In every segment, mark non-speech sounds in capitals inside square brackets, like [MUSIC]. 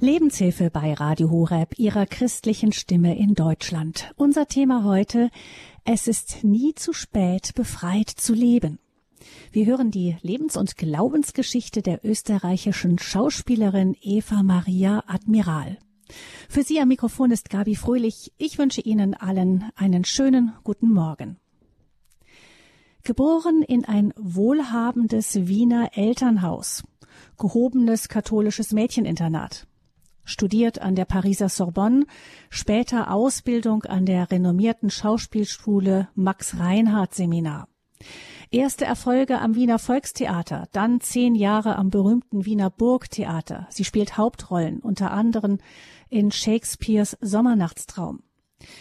Lebenshilfe bei Radio Horeb, Ihrer christlichen Stimme in Deutschland. Unser Thema heute, es ist nie zu spät, befreit zu leben. Wir hören die Lebens- und Glaubensgeschichte der österreichischen Schauspielerin Eva Maria Admiral. Für Sie am Mikrofon ist Gabi Fröhlich. Ich wünsche Ihnen allen einen schönen guten Morgen. Geboren in ein wohlhabendes Wiener Elternhaus, gehobenes katholisches Mädcheninternat, studiert an der Pariser Sorbonne, später Ausbildung an der renommierten Schauspielschule Max Reinhardt Seminar. Erste Erfolge am Wiener Volkstheater, dann zehn Jahre am berühmten Wiener Burgtheater. Sie spielt Hauptrollen, unter anderem in Shakespeares Sommernachtstraum.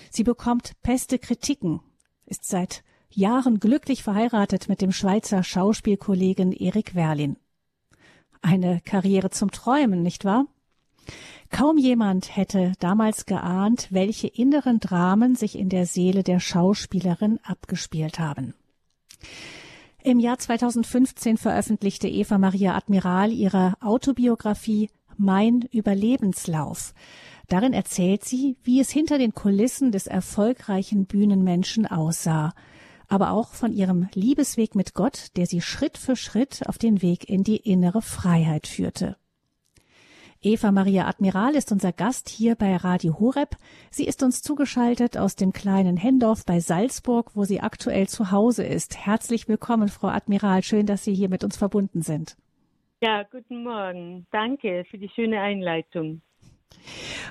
Sie bekommt peste Kritiken, ist seit Jahren glücklich verheiratet mit dem Schweizer Schauspielkollegen Erik Werlin. Eine Karriere zum Träumen, nicht wahr? Kaum jemand hätte damals geahnt, welche inneren Dramen sich in der Seele der Schauspielerin abgespielt haben. Im Jahr 2015 veröffentlichte Eva Maria Admiral ihre Autobiografie Mein Überlebenslauf. Darin erzählt sie, wie es hinter den Kulissen des erfolgreichen Bühnenmenschen aussah, aber auch von ihrem Liebesweg mit Gott, der sie Schritt für Schritt auf den Weg in die innere Freiheit führte. Eva Maria Admiral ist unser Gast hier bei Radio Horeb. Sie ist uns zugeschaltet aus dem kleinen Hendorf bei Salzburg, wo sie aktuell zu Hause ist. Herzlich willkommen, Frau Admiral. Schön, dass Sie hier mit uns verbunden sind. Ja, guten Morgen. Danke für die schöne Einleitung.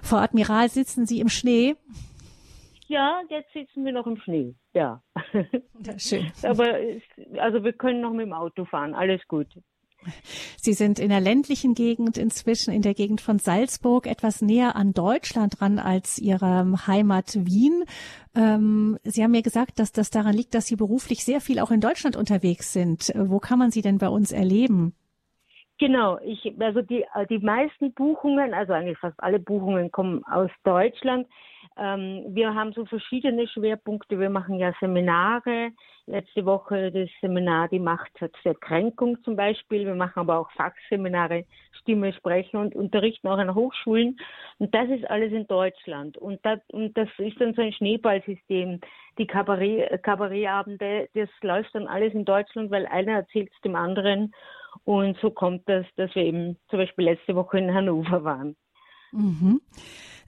Frau Admiral, sitzen Sie im Schnee? Ja, jetzt sitzen wir noch im Schnee. Ja. Schön. [LAUGHS] Aber also wir können noch mit dem Auto fahren. Alles gut. Sie sind in der ländlichen Gegend inzwischen, in der Gegend von Salzburg, etwas näher an Deutschland dran als Ihre Heimat Wien. Ähm, Sie haben mir gesagt, dass das daran liegt, dass Sie beruflich sehr viel auch in Deutschland unterwegs sind. Wo kann man Sie denn bei uns erleben? Genau, ich, also die, die meisten Buchungen, also eigentlich fast alle Buchungen kommen aus Deutschland. Ähm, wir haben so verschiedene Schwerpunkte. Wir machen ja Seminare. Letzte Woche das Seminar Die Macht der Kränkung zum Beispiel. Wir machen aber auch Fachseminare, Stimme, Sprechen und unterrichten auch an Hochschulen. Und das ist alles in Deutschland. Und das, und das ist dann so ein Schneeballsystem. Die Kabarett, Kabarettabende, das läuft dann alles in Deutschland, weil einer erzählt es dem anderen. Und so kommt das, dass wir eben zum Beispiel letzte Woche in Hannover waren. Mhm.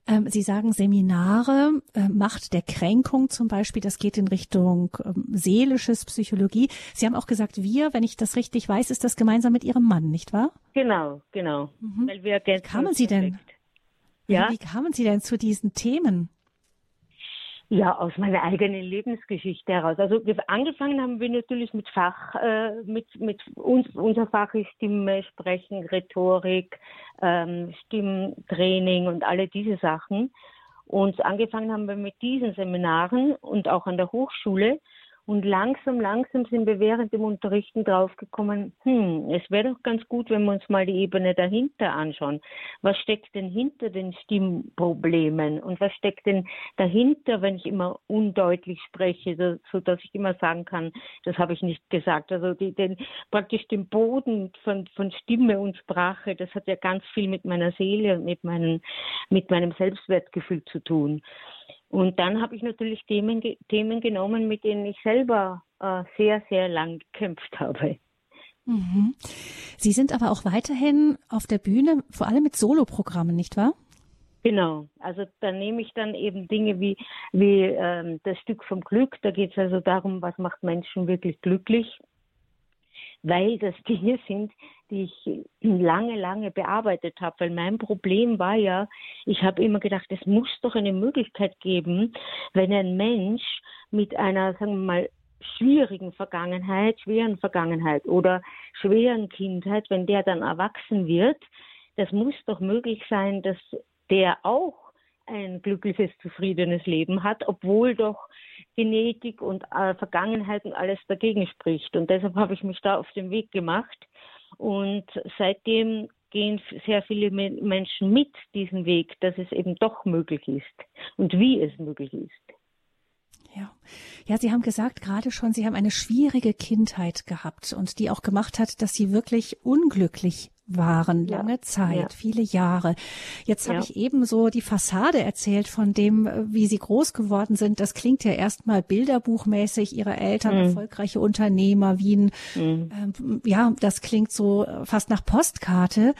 Ähm, Sie sagen Seminare, äh, Macht der Kränkung zum Beispiel, das geht in Richtung ähm, seelisches Psychologie. Sie haben auch gesagt, wir, wenn ich das richtig weiß, ist das gemeinsam mit Ihrem Mann, nicht wahr? Genau, genau. Mhm. Weil wir wie kamen Sie denn? Ja? Wie kamen Sie denn zu diesen Themen? Ja, aus meiner eigenen Lebensgeschichte heraus. Also angefangen haben wir natürlich mit Fach, äh, mit mit uns unser Fach ist Stimme, Sprechen, Rhetorik, ähm, Stimmtraining und alle diese Sachen. Und angefangen haben wir mit diesen Seminaren und auch an der Hochschule. Und langsam, langsam sind wir während dem Unterrichten draufgekommen, hm, es wäre doch ganz gut, wenn wir uns mal die Ebene dahinter anschauen. Was steckt denn hinter den Stimmproblemen? Und was steckt denn dahinter, wenn ich immer undeutlich spreche, so dass ich immer sagen kann, das habe ich nicht gesagt. Also die, den, praktisch den Boden von, von Stimme und Sprache, das hat ja ganz viel mit meiner Seele und mit meinem, mit meinem Selbstwertgefühl zu tun. Und dann habe ich natürlich Themen, Themen genommen, mit denen ich selber äh, sehr, sehr lang gekämpft habe. Mhm. Sie sind aber auch weiterhin auf der Bühne, vor allem mit Soloprogrammen, nicht wahr? Genau, also da nehme ich dann eben Dinge wie, wie ähm, das Stück vom Glück, da geht es also darum, was macht Menschen wirklich glücklich weil das [LAUGHS] Dinge sind, die ich lange, lange bearbeitet habe. Weil mein Problem war ja, ich habe immer gedacht, es muss doch eine Möglichkeit geben, wenn ein Mensch mit einer, sagen wir mal, schwierigen Vergangenheit, schweren Vergangenheit oder schweren Kindheit, wenn der dann erwachsen wird, das muss doch möglich sein, dass der auch ein glückliches, zufriedenes Leben hat, obwohl doch Genetik und äh, Vergangenheit und alles dagegen spricht. Und deshalb habe ich mich da auf den Weg gemacht. Und seitdem gehen sehr viele Menschen mit diesen Weg, dass es eben doch möglich ist und wie es möglich ist. Ja. ja, Sie haben gesagt gerade schon, Sie haben eine schwierige Kindheit gehabt und die auch gemacht hat, dass Sie wirklich unglücklich waren, lange ja. Zeit, ja. viele Jahre. Jetzt ja. habe ich eben so die Fassade erzählt von dem, wie Sie groß geworden sind. Das klingt ja erstmal bilderbuchmäßig, Ihre Eltern mhm. erfolgreiche Unternehmer, Wien. Mhm. Ähm, ja, das klingt so fast nach Postkarte.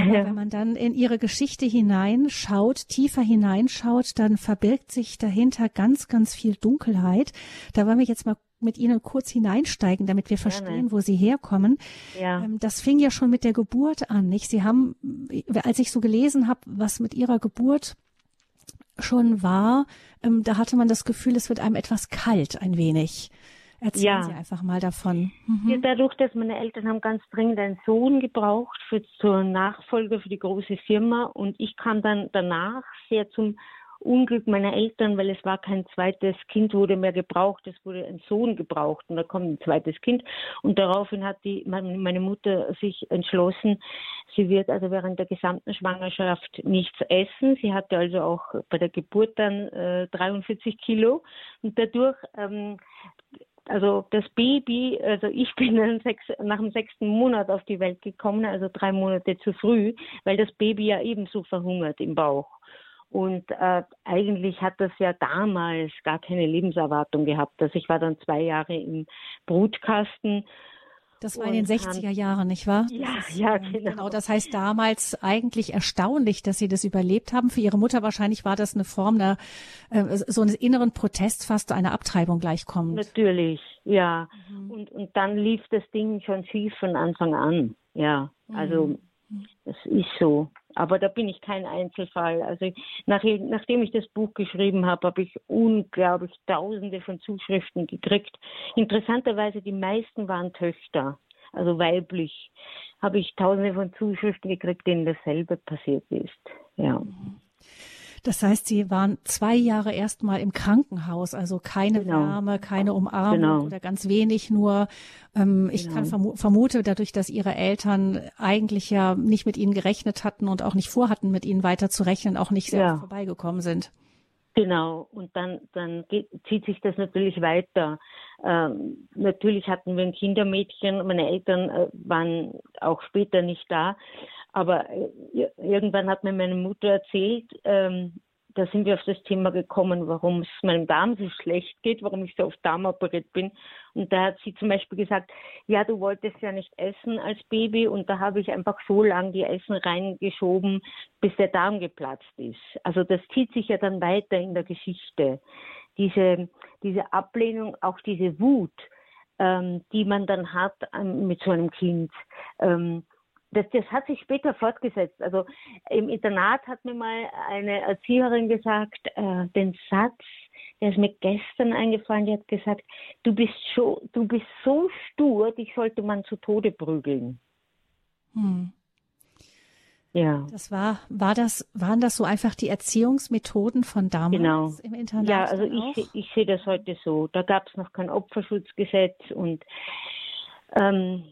Aber wenn man dann in ihre Geschichte hineinschaut, tiefer hineinschaut, dann verbirgt sich dahinter ganz, ganz viel Dunkelheit. Da wollen wir jetzt mal mit Ihnen kurz hineinsteigen, damit wir verstehen, wo Sie herkommen. Ja. Ähm, das fing ja schon mit der Geburt an, nicht? Sie haben, als ich so gelesen habe, was mit Ihrer Geburt schon war, ähm, da hatte man das Gefühl, es wird einem etwas kalt, ein wenig. Erzählen ja. Sie einfach mal davon. Mhm. Ja, dadurch, dass meine Eltern haben ganz dringend einen Sohn gebraucht für zur Nachfolge für die große Firma und ich kam dann danach sehr zum Unglück meiner Eltern, weil es war kein zweites Kind wurde mehr gebraucht, es wurde ein Sohn gebraucht und da kommt ein zweites Kind und daraufhin hat die meine Mutter sich entschlossen, sie wird also während der gesamten Schwangerschaft nichts essen. Sie hatte also auch bei der Geburt dann äh, 43 Kilo und dadurch ähm, also das Baby, also ich [LAUGHS] bin sechs, nach dem sechsten Monat auf die Welt gekommen, also drei Monate zu früh, weil das Baby ja ebenso verhungert im Bauch. Und äh, eigentlich hat das ja damals gar keine Lebenserwartung gehabt. Also ich war dann zwei Jahre im Brutkasten das war in den 60er Jahren, nicht wahr? Ja, ist, ja, genau. genau. Das heißt damals eigentlich erstaunlich, dass Sie das überlebt haben. Für Ihre Mutter wahrscheinlich war das eine Form der, äh, so eines inneren Protests, fast einer Abtreibung gleichkommt. Natürlich, ja. Mhm. Und, und dann lief das Ding schon schief von Anfang an. Ja, also mhm. das ist so. Aber da bin ich kein Einzelfall. Also nach, nachdem ich das Buch geschrieben habe, habe ich unglaublich Tausende von Zuschriften gekriegt. Interessanterweise die meisten waren Töchter, also weiblich. Habe ich Tausende von Zuschriften gekriegt, denen dasselbe passiert ist. Ja. Mhm. Das heißt, Sie waren zwei Jahre erstmal im Krankenhaus, also keine genau. Wärme, keine Umarmung genau. oder ganz wenig nur. Ähm, genau. Ich kann genau. vermu vermute, dadurch, dass Ihre Eltern eigentlich ja nicht mit Ihnen gerechnet hatten und auch nicht vorhatten, mit Ihnen weiter zu rechnen, auch nicht sehr ja. vorbeigekommen sind. Genau, und dann, dann geht, zieht sich das natürlich weiter. Ähm, natürlich hatten wir ein Kindermädchen, meine Eltern äh, waren auch später nicht da, aber äh, irgendwann hat mir meine Mutter erzählt, ähm, da sind wir auf das Thema gekommen, warum es meinem Darm so schlecht geht, warum ich so oft darmoperiert bin. Und da hat sie zum Beispiel gesagt, ja, du wolltest ja nicht essen als Baby und da habe ich einfach so lange die Essen reingeschoben, bis der Darm geplatzt ist. Also das zieht sich ja dann weiter in der Geschichte. Diese, diese Ablehnung, auch diese Wut, ähm, die man dann hat ähm, mit so einem Kind. Ähm, das, das hat sich später fortgesetzt. Also im Internat hat mir mal eine Erzieherin gesagt, äh, den Satz, der ist mir gestern eingefallen, die hat gesagt, du bist, so, du bist so stur, dich sollte man zu Tode prügeln. Hm. Ja. Das war, war das, waren das so einfach die Erziehungsmethoden von damals genau. im Internat? Ja, also ich, ich sehe das heute so. Da gab es noch kein Opferschutzgesetz und ähm,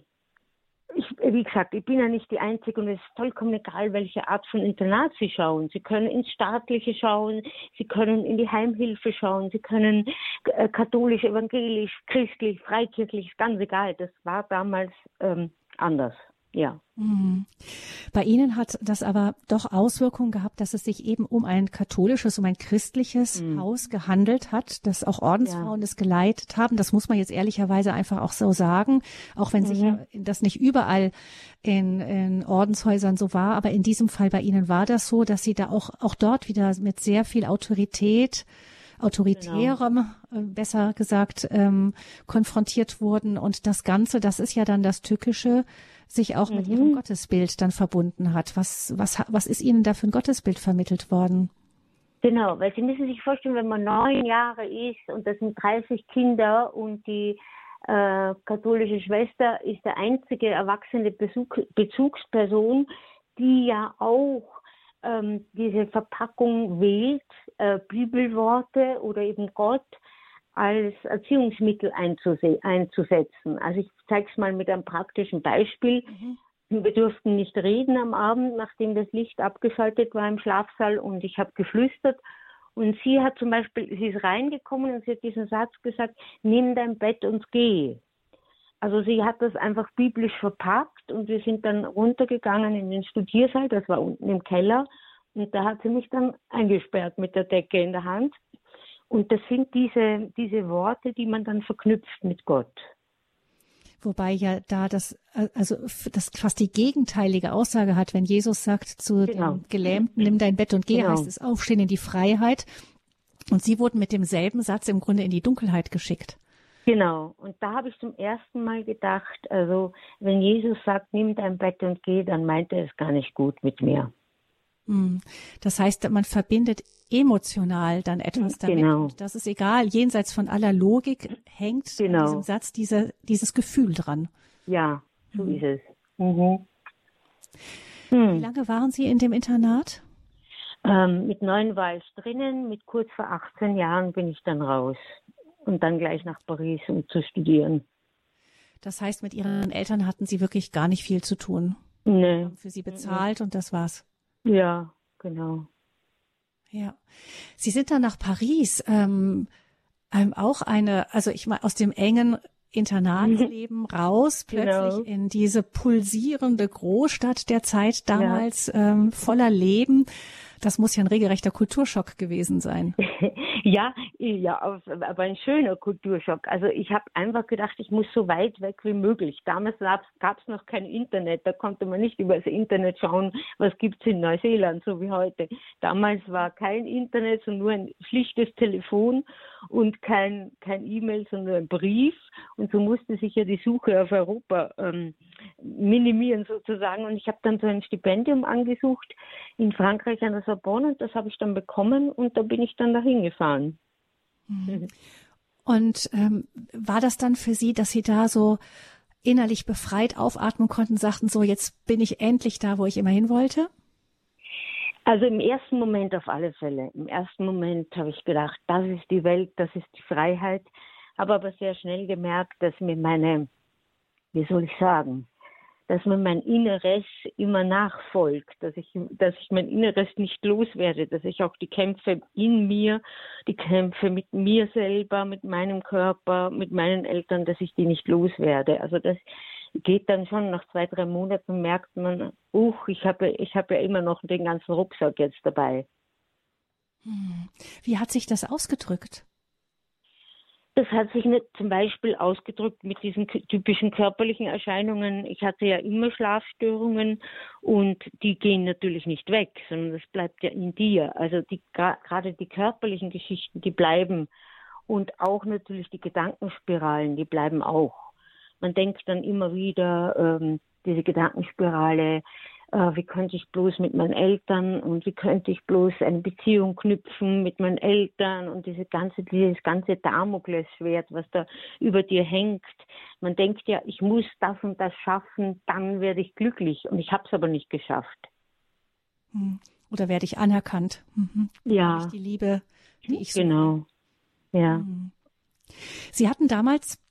ich, wie gesagt, ich bin ja nicht die Einzige und es ist vollkommen egal, welche Art von Internat Sie schauen. Sie können ins Staatliche schauen, Sie können in die Heimhilfe schauen, Sie können äh, katholisch, evangelisch, christlich, freikirchlich, ganz egal. Das war damals ähm, anders ja. Mhm. Bei Ihnen hat das aber doch Auswirkungen gehabt, dass es sich eben um ein katholisches, um ein christliches mhm. Haus gehandelt hat, dass auch Ordensfrauen ja. es geleitet haben. Das muss man jetzt ehrlicherweise einfach auch so sagen, auch wenn mhm. sich das nicht überall in, in Ordenshäusern so war. Aber in diesem Fall bei Ihnen war das so, dass Sie da auch, auch dort wieder mit sehr viel Autorität autoritärem, genau. Äh, besser gesagt, ähm, konfrontiert wurden. Und das Ganze, das ist ja dann das Tückische, sich auch mhm. mit ihrem Gottesbild dann verbunden hat. Was, was, was ist Ihnen da für ein Gottesbild vermittelt worden? Genau, weil Sie müssen sich vorstellen, wenn man neun Jahre ist und das sind 30 Kinder und die äh, katholische Schwester ist der einzige erwachsene Bezug, Bezugsperson, die ja auch ähm, diese Verpackung wählt, äh, Bibelworte oder eben Gott als Erziehungsmittel einzusetzen. Also ich zeige es mal mit einem praktischen Beispiel. Mhm. Wir durften nicht reden am Abend, nachdem das Licht abgeschaltet war im Schlafsaal und ich habe geflüstert Und sie hat zum Beispiel, sie ist reingekommen und sie hat diesen Satz gesagt, nimm dein Bett und geh. Also sie hat das einfach biblisch verpackt und wir sind dann runtergegangen in den Studiersaal, das war unten im Keller. Und da hat sie mich dann eingesperrt mit der Decke in der Hand. Und das sind diese, diese Worte, die man dann verknüpft mit Gott. Wobei ja da das, also das fast die gegenteilige Aussage hat, wenn Jesus sagt zu genau. dem Gelähmten, nimm dein Bett und geh, genau. heißt es aufstehen in die Freiheit. Und sie wurden mit demselben Satz im Grunde in die Dunkelheit geschickt. Genau. Und da habe ich zum ersten Mal gedacht, also wenn Jesus sagt, nimm dein Bett und geh, dann meint er es gar nicht gut mit mir. Hm. Das heißt, man verbindet emotional dann etwas damit. Genau. Und das ist egal, jenseits von aller Logik hängt genau. diesem Satz diese, dieses Gefühl dran. Ja, so hm. ist es. Mhm. Hm. Wie lange waren Sie in dem Internat? Ähm, mit neun war ich drinnen, mit kurz vor 18 Jahren bin ich dann raus und dann gleich nach Paris, um zu studieren. Das heißt, mit Ihren Eltern hatten Sie wirklich gar nicht viel zu tun? Nee. Haben für Sie bezahlt nee. und das war's? Ja, genau. Ja. Sie sind dann nach Paris, ähm, ähm, auch eine, also ich meine, aus dem engen Internatsleben [LAUGHS] raus, plötzlich genau. in diese pulsierende Großstadt der Zeit damals, ja. ähm, voller Leben. Das muss ja ein regelrechter Kulturschock gewesen sein. [LAUGHS] ja, ja, aber ein schöner Kulturschock. Also ich habe einfach gedacht, ich muss so weit weg wie möglich. Damals gab es noch kein Internet, da konnte man nicht über das Internet schauen, was gibt's in Neuseeland, so wie heute. Damals war kein Internet, sondern nur ein schlichtes Telefon und kein kein E-Mail, sondern ein Brief. Und so musste sich ja die Suche auf Europa ähm, minimieren sozusagen. Und ich habe dann so ein Stipendium angesucht in Frankreich an der Sorbonne und das habe ich dann bekommen und da bin ich dann dahin gefahren. Mhm. Und ähm, war das dann für Sie, dass Sie da so innerlich befreit aufatmen konnten, sagten so, jetzt bin ich endlich da, wo ich immer hin wollte? Also im ersten Moment auf alle Fälle. Im ersten Moment habe ich gedacht, das ist die Welt, das ist die Freiheit. Habe aber sehr schnell gemerkt, dass mir meine, wie soll ich sagen, dass mir mein Inneres immer nachfolgt, dass ich, dass ich mein Inneres nicht loswerde, dass ich auch die Kämpfe in mir, die Kämpfe mit mir selber, mit meinem Körper, mit meinen Eltern, dass ich die nicht loswerde. Also das geht dann schon nach zwei, drei Monaten merkt man, uch, ich habe, ich habe ja immer noch den ganzen Rucksack jetzt dabei. Hm. Wie hat sich das ausgedrückt? Das hat sich nicht zum Beispiel ausgedrückt mit diesen typischen körperlichen Erscheinungen. Ich hatte ja immer Schlafstörungen und die gehen natürlich nicht weg, sondern das bleibt ja in dir. Also die, gerade die körperlichen Geschichten, die bleiben. Und auch natürlich die Gedankenspiralen, die bleiben auch. Man denkt dann immer wieder, ähm, diese Gedankenspirale, äh, wie könnte ich bloß mit meinen Eltern und wie könnte ich bloß eine Beziehung knüpfen mit meinen Eltern und diese ganze, dieses ganze Damoklesschwert, was da über dir hängt. Man denkt ja, ich muss das und das schaffen, dann werde ich glücklich und ich habe es aber nicht geschafft. Hm. Oder werde ich anerkannt? Mhm. Ja. Die Liebe, die ich so Genau. Ja. Hm. Sie hatten damals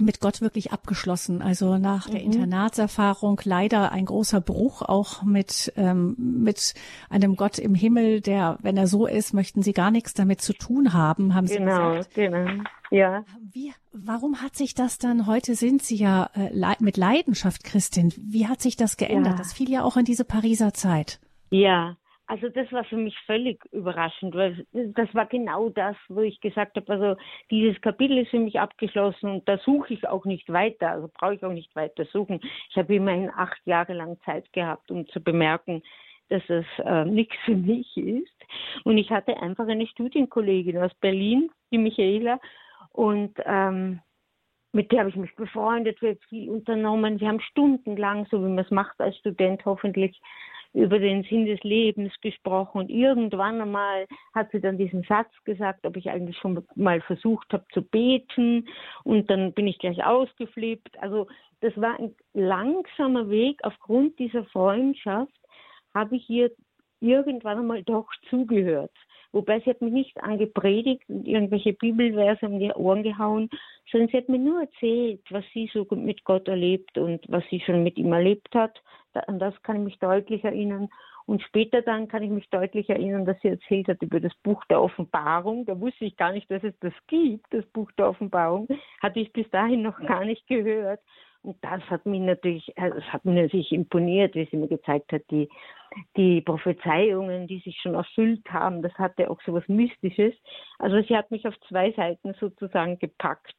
mit Gott wirklich abgeschlossen. Also nach mhm. der Internatserfahrung leider ein großer Bruch auch mit ähm, mit einem Gott im Himmel, der, wenn er so ist, möchten Sie gar nichts damit zu tun haben, haben Sie genau, gesagt. Genau, ja. Wie, warum hat sich das dann? Heute sind Sie ja äh, mit Leidenschaft Christin. Wie hat sich das geändert? Ja. Das fiel ja auch in diese Pariser Zeit. Ja, also das war für mich völlig überraschend, weil das war genau das, wo ich gesagt habe, also dieses Kapitel ist für mich abgeschlossen und da suche ich auch nicht weiter, also brauche ich auch nicht weiter suchen. Ich habe immerhin acht Jahre lang Zeit gehabt, um zu bemerken, dass es äh, nichts für mich ist. Und ich hatte einfach eine Studienkollegin aus Berlin, die Michaela, und ähm, mit der habe ich mich befreundet, wir haben viel unternommen. Wir haben stundenlang, so wie man es macht als Student hoffentlich, über den Sinn des Lebens gesprochen und irgendwann einmal hat sie dann diesen Satz gesagt, ob ich eigentlich schon mal versucht habe zu beten und dann bin ich gleich ausgeflippt. Also das war ein langsamer Weg. Aufgrund dieser Freundschaft habe ich ihr irgendwann einmal doch zugehört. Wobei sie hat mich nicht angepredigt und irgendwelche Bibelverse um die Ohren gehauen, sondern sie hat mir nur erzählt, was sie so mit Gott erlebt und was sie schon mit ihm erlebt hat. An das kann ich mich deutlich erinnern. Und später dann kann ich mich deutlich erinnern, dass sie erzählt hat über das Buch der Offenbarung. Da wusste ich gar nicht, dass es das gibt, das Buch der Offenbarung. Hatte ich bis dahin noch gar nicht gehört. Und das hat mich natürlich, das also hat mir natürlich imponiert, wie sie mir gezeigt hat, die, die Prophezeiungen, die sich schon erfüllt haben. Das hatte auch so was Mystisches. Also sie hat mich auf zwei Seiten sozusagen gepackt,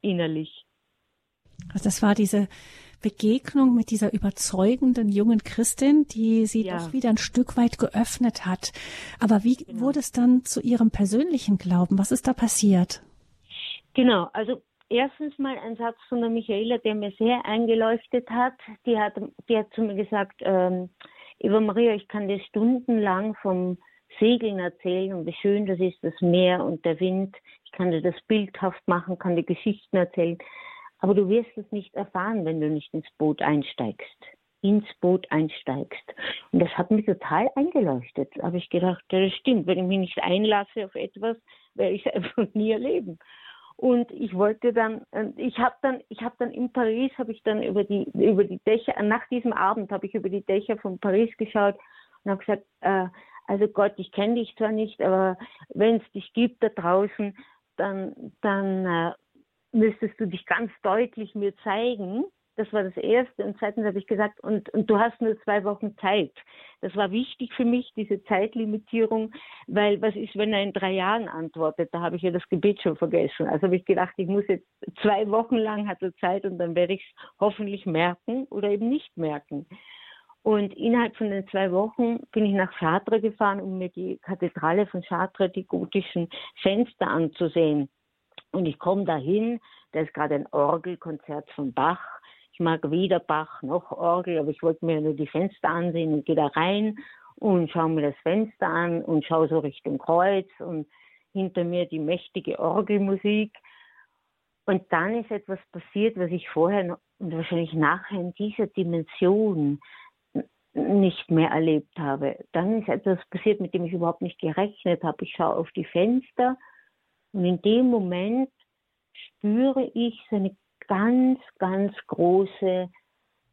innerlich. Also das war diese Begegnung mit dieser überzeugenden jungen Christin, die sie ja. doch wieder ein Stück weit geöffnet hat. Aber wie genau. wurde es dann zu ihrem persönlichen Glauben? Was ist da passiert? Genau, also erstens mal ein Satz von der Michaela, der mir sehr eingeleuchtet hat. Die hat, die hat zu mir gesagt, ähm, Eva Maria, ich kann dir stundenlang vom Segeln erzählen und wie schön das ist, das Meer und der Wind. Ich kann dir das bildhaft machen, kann dir Geschichten erzählen. Aber du wirst es nicht erfahren, wenn du nicht ins Boot einsteigst. Ins Boot einsteigst. Und das hat mich total eingeleuchtet. Da habe ich gedacht, ja, das stimmt. Wenn ich mich nicht einlasse auf etwas, werde ich es einfach [LAUGHS] nie erleben. Und ich wollte dann, ich habe dann, ich habe dann in Paris, habe ich dann über die über die Dächer, nach diesem Abend habe ich über die Dächer von Paris geschaut und habe gesagt, äh, also Gott, ich kenne dich zwar nicht, aber wenn es dich gibt da draußen, dann dann äh, müsstest du dich ganz deutlich mir zeigen. Das war das Erste. Und zweitens habe ich gesagt, und, und du hast nur zwei Wochen Zeit. Das war wichtig für mich, diese Zeitlimitierung, weil was ist, wenn er in drei Jahren antwortet? Da habe ich ja das Gebet schon vergessen. Also habe ich gedacht, ich muss jetzt zwei Wochen lang hat er Zeit und dann werde ich es hoffentlich merken oder eben nicht merken. Und innerhalb von den zwei Wochen bin ich nach Chartres gefahren, um mir die Kathedrale von Chartres, die gotischen Fenster anzusehen. Und ich komme dahin, da ist gerade ein Orgelkonzert von Bach. Ich mag weder Bach noch Orgel, aber ich wollte mir nur die Fenster ansehen und gehe da rein und schaue mir das Fenster an und schaue so Richtung Kreuz und hinter mir die mächtige Orgelmusik. Und dann ist etwas passiert, was ich vorher und wahrscheinlich nachher in dieser Dimension nicht mehr erlebt habe. Dann ist etwas passiert, mit dem ich überhaupt nicht gerechnet habe. Ich schaue auf die Fenster und in dem Moment spüre ich seine ganz, ganz große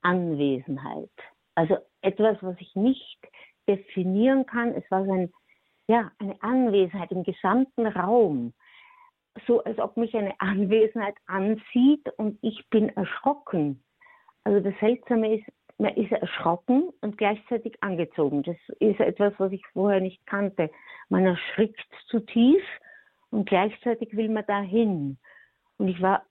Anwesenheit. Also etwas, was ich nicht definieren kann. Es war so ein, ja, eine Anwesenheit im gesamten Raum. So als ob mich eine Anwesenheit anzieht und ich bin erschrocken. Also das Seltsame ist, man ist erschrocken und gleichzeitig angezogen. Das ist etwas, was ich vorher nicht kannte. Man erschrickt zutiefst und gleichzeitig will man da hin. Und ich war,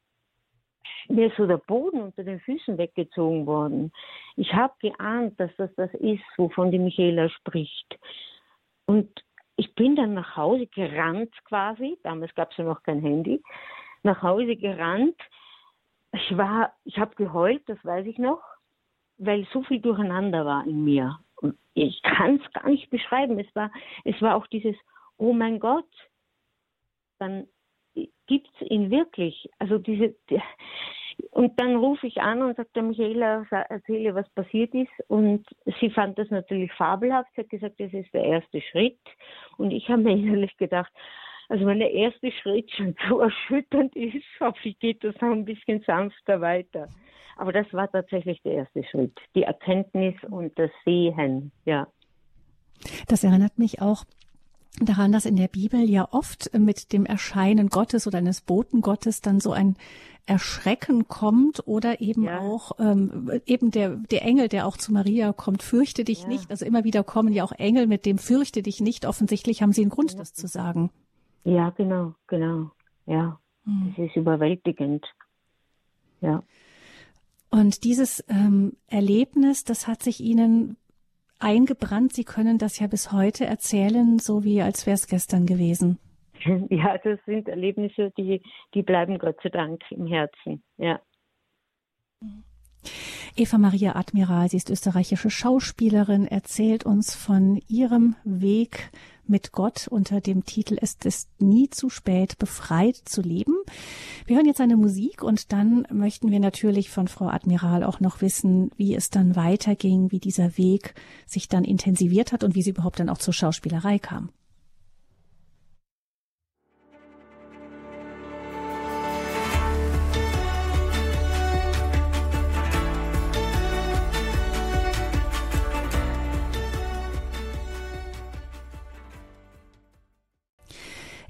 mir ist so der Boden unter den Füßen weggezogen worden. Ich habe geahnt, dass das das ist, wovon die Michaela spricht. Und ich bin dann nach Hause gerannt quasi, damals gab es ja noch kein Handy, nach Hause gerannt. Ich war, ich habe geheult, das weiß ich noch, weil so viel durcheinander war in mir. Ich kann es gar nicht beschreiben. Es war, es war auch dieses, oh mein Gott, dann gibt es ihn wirklich. Also diese, die, und dann rufe ich an und sagte Michaela, erzähle, was passiert ist. Und sie fand das natürlich fabelhaft. Sie hat gesagt, das ist der erste Schritt. Und ich habe mir [LAUGHS] innerlich gedacht, also wenn der erste Schritt schon [LAUGHS] so erschütternd ist, hoffe ich, geht das noch ein bisschen sanfter weiter. Aber das war tatsächlich der erste Schritt. Die Erkenntnis und das Sehen, ja. Das erinnert mich auch daran, dass in der Bibel ja oft mit dem Erscheinen Gottes oder eines Boten Gottes dann so ein Erschrecken kommt oder eben ja. auch ähm, eben der der Engel, der auch zu Maria kommt, fürchte dich ja. nicht. Also immer wieder kommen ja auch Engel mit dem fürchte dich nicht. Offensichtlich haben sie einen Grund, das zu sagen. Ja, genau, genau. Ja, hm. das ist überwältigend. Ja. Und dieses ähm, Erlebnis, das hat sich Ihnen eingebrannt. Sie können das ja bis heute erzählen, so wie als wäre es gestern gewesen. [LAUGHS] Ja, das sind Erlebnisse, die, die bleiben Gott sei Dank im Herzen. Ja. Eva Maria Admiral, sie ist österreichische Schauspielerin, erzählt uns von ihrem Weg mit Gott unter dem Titel Es ist nie zu spät, befreit zu leben. Wir hören jetzt eine Musik und dann möchten wir natürlich von Frau Admiral auch noch wissen, wie es dann weiterging, wie dieser Weg sich dann intensiviert hat und wie sie überhaupt dann auch zur Schauspielerei kam.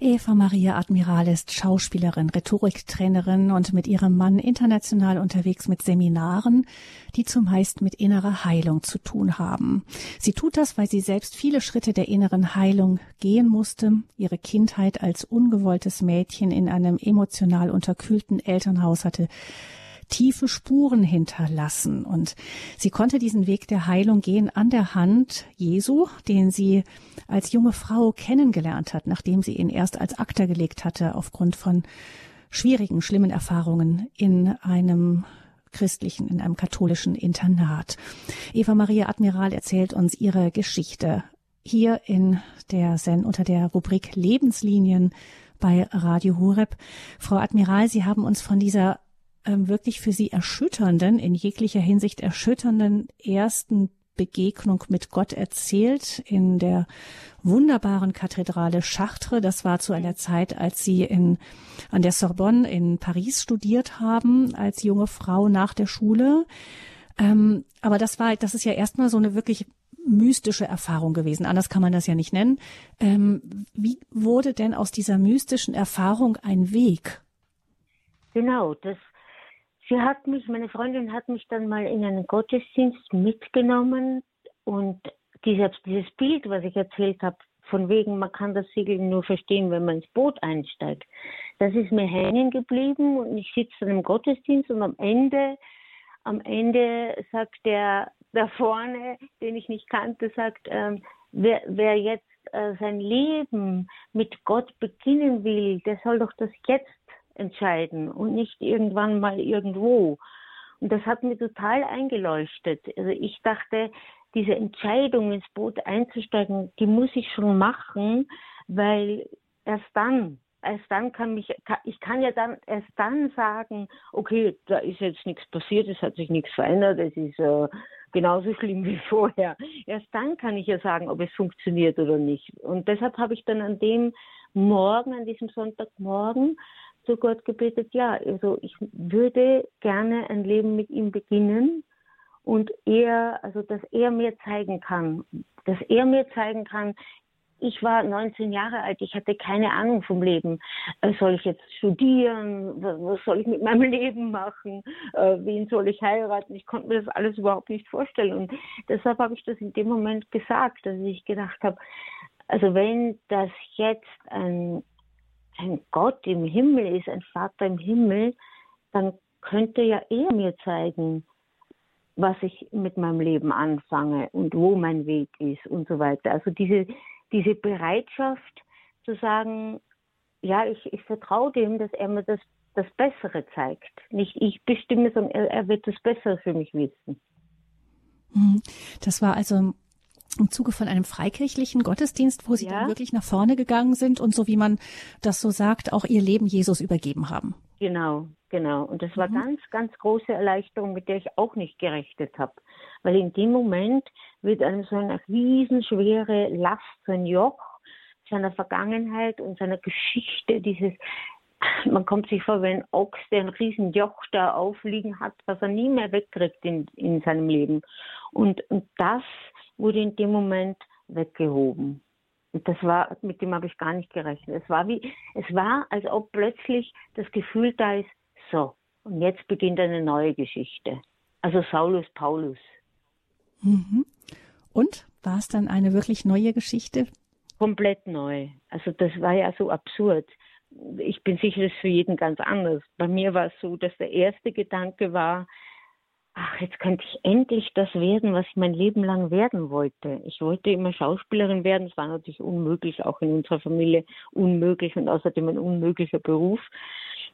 Eva Maria Admiral ist Schauspielerin, Rhetoriktrainerin und mit ihrem Mann international unterwegs mit Seminaren, die zumeist mit innerer Heilung zu tun haben. Sie tut das, weil sie selbst viele Schritte der inneren Heilung gehen musste, ihre Kindheit als ungewolltes Mädchen in einem emotional unterkühlten Elternhaus hatte tiefe Spuren hinterlassen. Und sie konnte diesen Weg der Heilung gehen an der Hand Jesu, den sie als junge Frau kennengelernt hat, nachdem sie ihn erst als Akter gelegt hatte aufgrund von schwierigen, schlimmen Erfahrungen in einem christlichen, in einem katholischen Internat. Eva Maria Admiral erzählt uns ihre Geschichte hier in der Sen unter der Rubrik Lebenslinien bei Radio Horeb. Frau Admiral, Sie haben uns von dieser ähm, wirklich für Sie erschütternden, in jeglicher Hinsicht erschütternden ersten Begegnung mit Gott erzählt in der wunderbaren Kathedrale Chartres. Das war zu einer Zeit, als Sie in, an der Sorbonne in Paris studiert haben, als junge Frau nach der Schule. Ähm, aber das war, das ist ja erstmal so eine wirklich mystische Erfahrung gewesen. Anders kann man das ja nicht nennen. Ähm, wie wurde denn aus dieser mystischen Erfahrung ein Weg? Genau, das Sie hat mich, meine Freundin hat mich dann mal in einen Gottesdienst mitgenommen und dieses, dieses Bild, was ich erzählt habe, von wegen, man kann das Segeln nur verstehen, wenn man ins Boot einsteigt. Das ist mir hängen geblieben und ich sitze dann im Gottesdienst und am Ende, am Ende sagt der da vorne, den ich nicht kannte, sagt, ähm, wer, wer jetzt äh, sein Leben mit Gott beginnen will, der soll doch das jetzt entscheiden und nicht irgendwann mal irgendwo. Und das hat mir total eingeleuchtet. Also ich dachte, diese Entscheidung ins Boot einzusteigen, die muss ich schon machen, weil erst dann, erst dann kann mich, ich kann ja dann erst dann sagen, okay, da ist jetzt nichts passiert, es hat sich nichts verändert, es ist äh, genauso schlimm wie [LAUGHS] vorher. Erst dann kann ich ja sagen, ob es funktioniert oder nicht. Und deshalb habe ich dann an dem Morgen, an diesem Sonntagmorgen, zu Gott gebetet, ja, also ich würde gerne ein Leben mit ihm beginnen und er, also dass er mir zeigen kann, dass er mir zeigen kann, ich war 19 Jahre alt, ich hatte keine Ahnung vom Leben. Äh, soll ich jetzt studieren? Was soll ich mit meinem [LAUGHS] Leben machen? Äh, wen soll ich heiraten? Ich konnte mir das alles überhaupt nicht vorstellen. Und deshalb habe ich das in dem Moment gesagt, dass ich gedacht habe, also wenn das jetzt ein ein Gott im Himmel ist, ein Vater im Himmel, dann könnte ja er mir zeigen, was ich mit meinem Leben anfange und wo mein Weg ist und so weiter. Also diese, diese Bereitschaft zu sagen, ja, ich, ich vertraue dem, dass er mir das, das Bessere zeigt. Nicht ich bestimme, sondern er, er wird das Bessere für mich wissen. Mhm. Das war also im Zuge von einem freikirchlichen Gottesdienst, wo Sie ja. dann wirklich nach vorne gegangen sind und so wie man das so sagt, auch Ihr Leben Jesus übergeben haben. Genau, genau. Und das war mhm. ganz, ganz große Erleichterung, mit der ich auch nicht gerechnet habe. Weil in dem Moment wird einem so eine riesenschwere Last, so ein Joch seiner Vergangenheit und seiner Geschichte, dieses man kommt sich vor wie ein Ochs, der ein riesen Joch da aufliegen hat, was er nie mehr wegkriegt in, in seinem Leben. Und, und das wurde in dem Moment weggehoben. Und das war, mit dem habe ich gar nicht gerechnet. Es war wie, es war, als ob plötzlich das Gefühl da ist, so, und jetzt beginnt eine neue Geschichte. Also Saulus Paulus. Mhm. Und war es dann eine wirklich neue Geschichte? Komplett neu. Also das war ja so absurd. Ich bin sicher, das ist für jeden ganz anders. Bei mir war es so, dass der erste Gedanke war, ach, jetzt könnte ich endlich das werden, was ich mein Leben lang werden wollte. Ich wollte immer Schauspielerin werden. Es war natürlich unmöglich, auch in unserer Familie unmöglich und außerdem ein unmöglicher Beruf.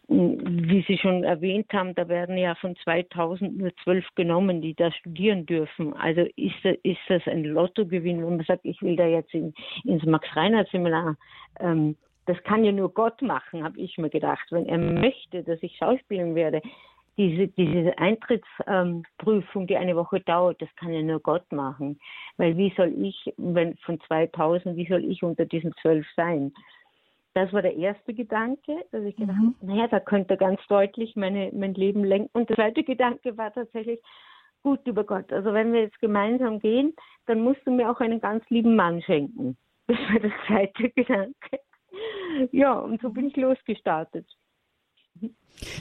Wie Sie schon erwähnt haben, da werden ja von 2000 nur zwölf genommen, die da studieren dürfen. Also ist das, ist das ein Lottogewinn, wenn man sagt, ich will da jetzt in, ins Max-Reinhardt-Seminar. Ähm, das kann ja nur Gott machen, habe ich mir gedacht. Wenn er möchte, dass ich Schauspielerin werde, diese, diese Eintrittsprüfung, ähm, die eine Woche dauert, das kann ja nur Gott machen. Weil wie soll ich, wenn von 2000, wie soll ich unter diesen zwölf sein? Das war der erste Gedanke, dass ich gedacht mhm. naja, da könnte ganz deutlich meine, mein Leben lenken. Und der zweite Gedanke war tatsächlich, gut, lieber Gott, also wenn wir jetzt gemeinsam gehen, dann musst du mir auch einen ganz lieben Mann schenken. [LAUGHS] Das war der zweite [LAUGHS] Gedanke. ja, und so bin ich losgestartet.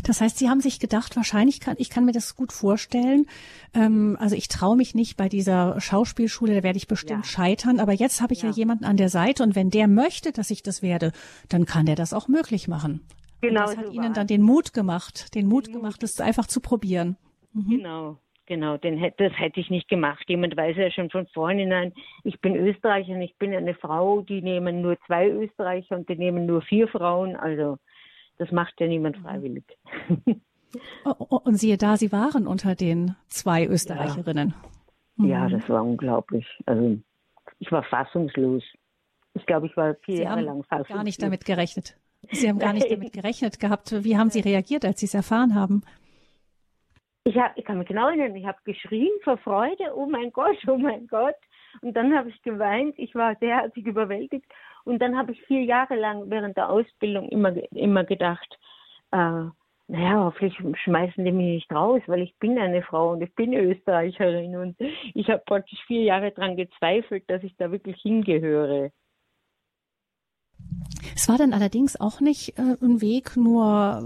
Das heißt, Sie haben sich gedacht, wahrscheinlich kann ich kann mir das gut vorstellen. Ähm, also ich traue mich nicht bei dieser Schauspielschule, da werde ich bestimmt ja. scheitern. Aber jetzt habe ich ja. ja. jemanden an der Seite und wenn der möchte, dass ich das werde, dann kann der das auch möglich machen. Genau. Und das hat so Ihnen dann den Mut gemacht, den Mut, gemacht, das einfach zu probieren. Mhm. Genau. Genau, den, das hätte ich nicht gemacht. Jemand weiß ja schon von vornherein, ich bin Österreicher und ich bin eine Frau, die nehmen nur zwei Österreicher und die nehmen nur vier Frauen. Also das macht ja niemand mhm. freiwillig. Oh, oh, und siehe da, Sie waren unter den zwei Österreicherinnen. Ja, mhm. ja das war unglaublich. Also ich war fassungslos. Ich glaube, ich war vier Sie Jahre lang fassungslos. gar nicht damit gerechnet. Sie haben gar nicht damit [LAUGHS] gerechnet gehabt. Wie haben Sie reagiert, als Sie es erfahren haben? Ich, hab, ich kann mich genau erinnern, ich habe geschrien vor Freude, oh mein Gott, oh mein Gott. Und dann habe ich geweint, ich war derartig überwältigt. Und dann habe ich vier Jahre lang während der Ausbildung immer, immer gedacht, äh, naja, hoffentlich schmeißen die mich nicht raus, weil ich bin eine Frau und ich bin Österreicherin und ich habe praktisch vier Jahre daran gezweifelt, dass ich da wirklich hingehöre. Es war dann allerdings auch nicht äh, ein Weg nur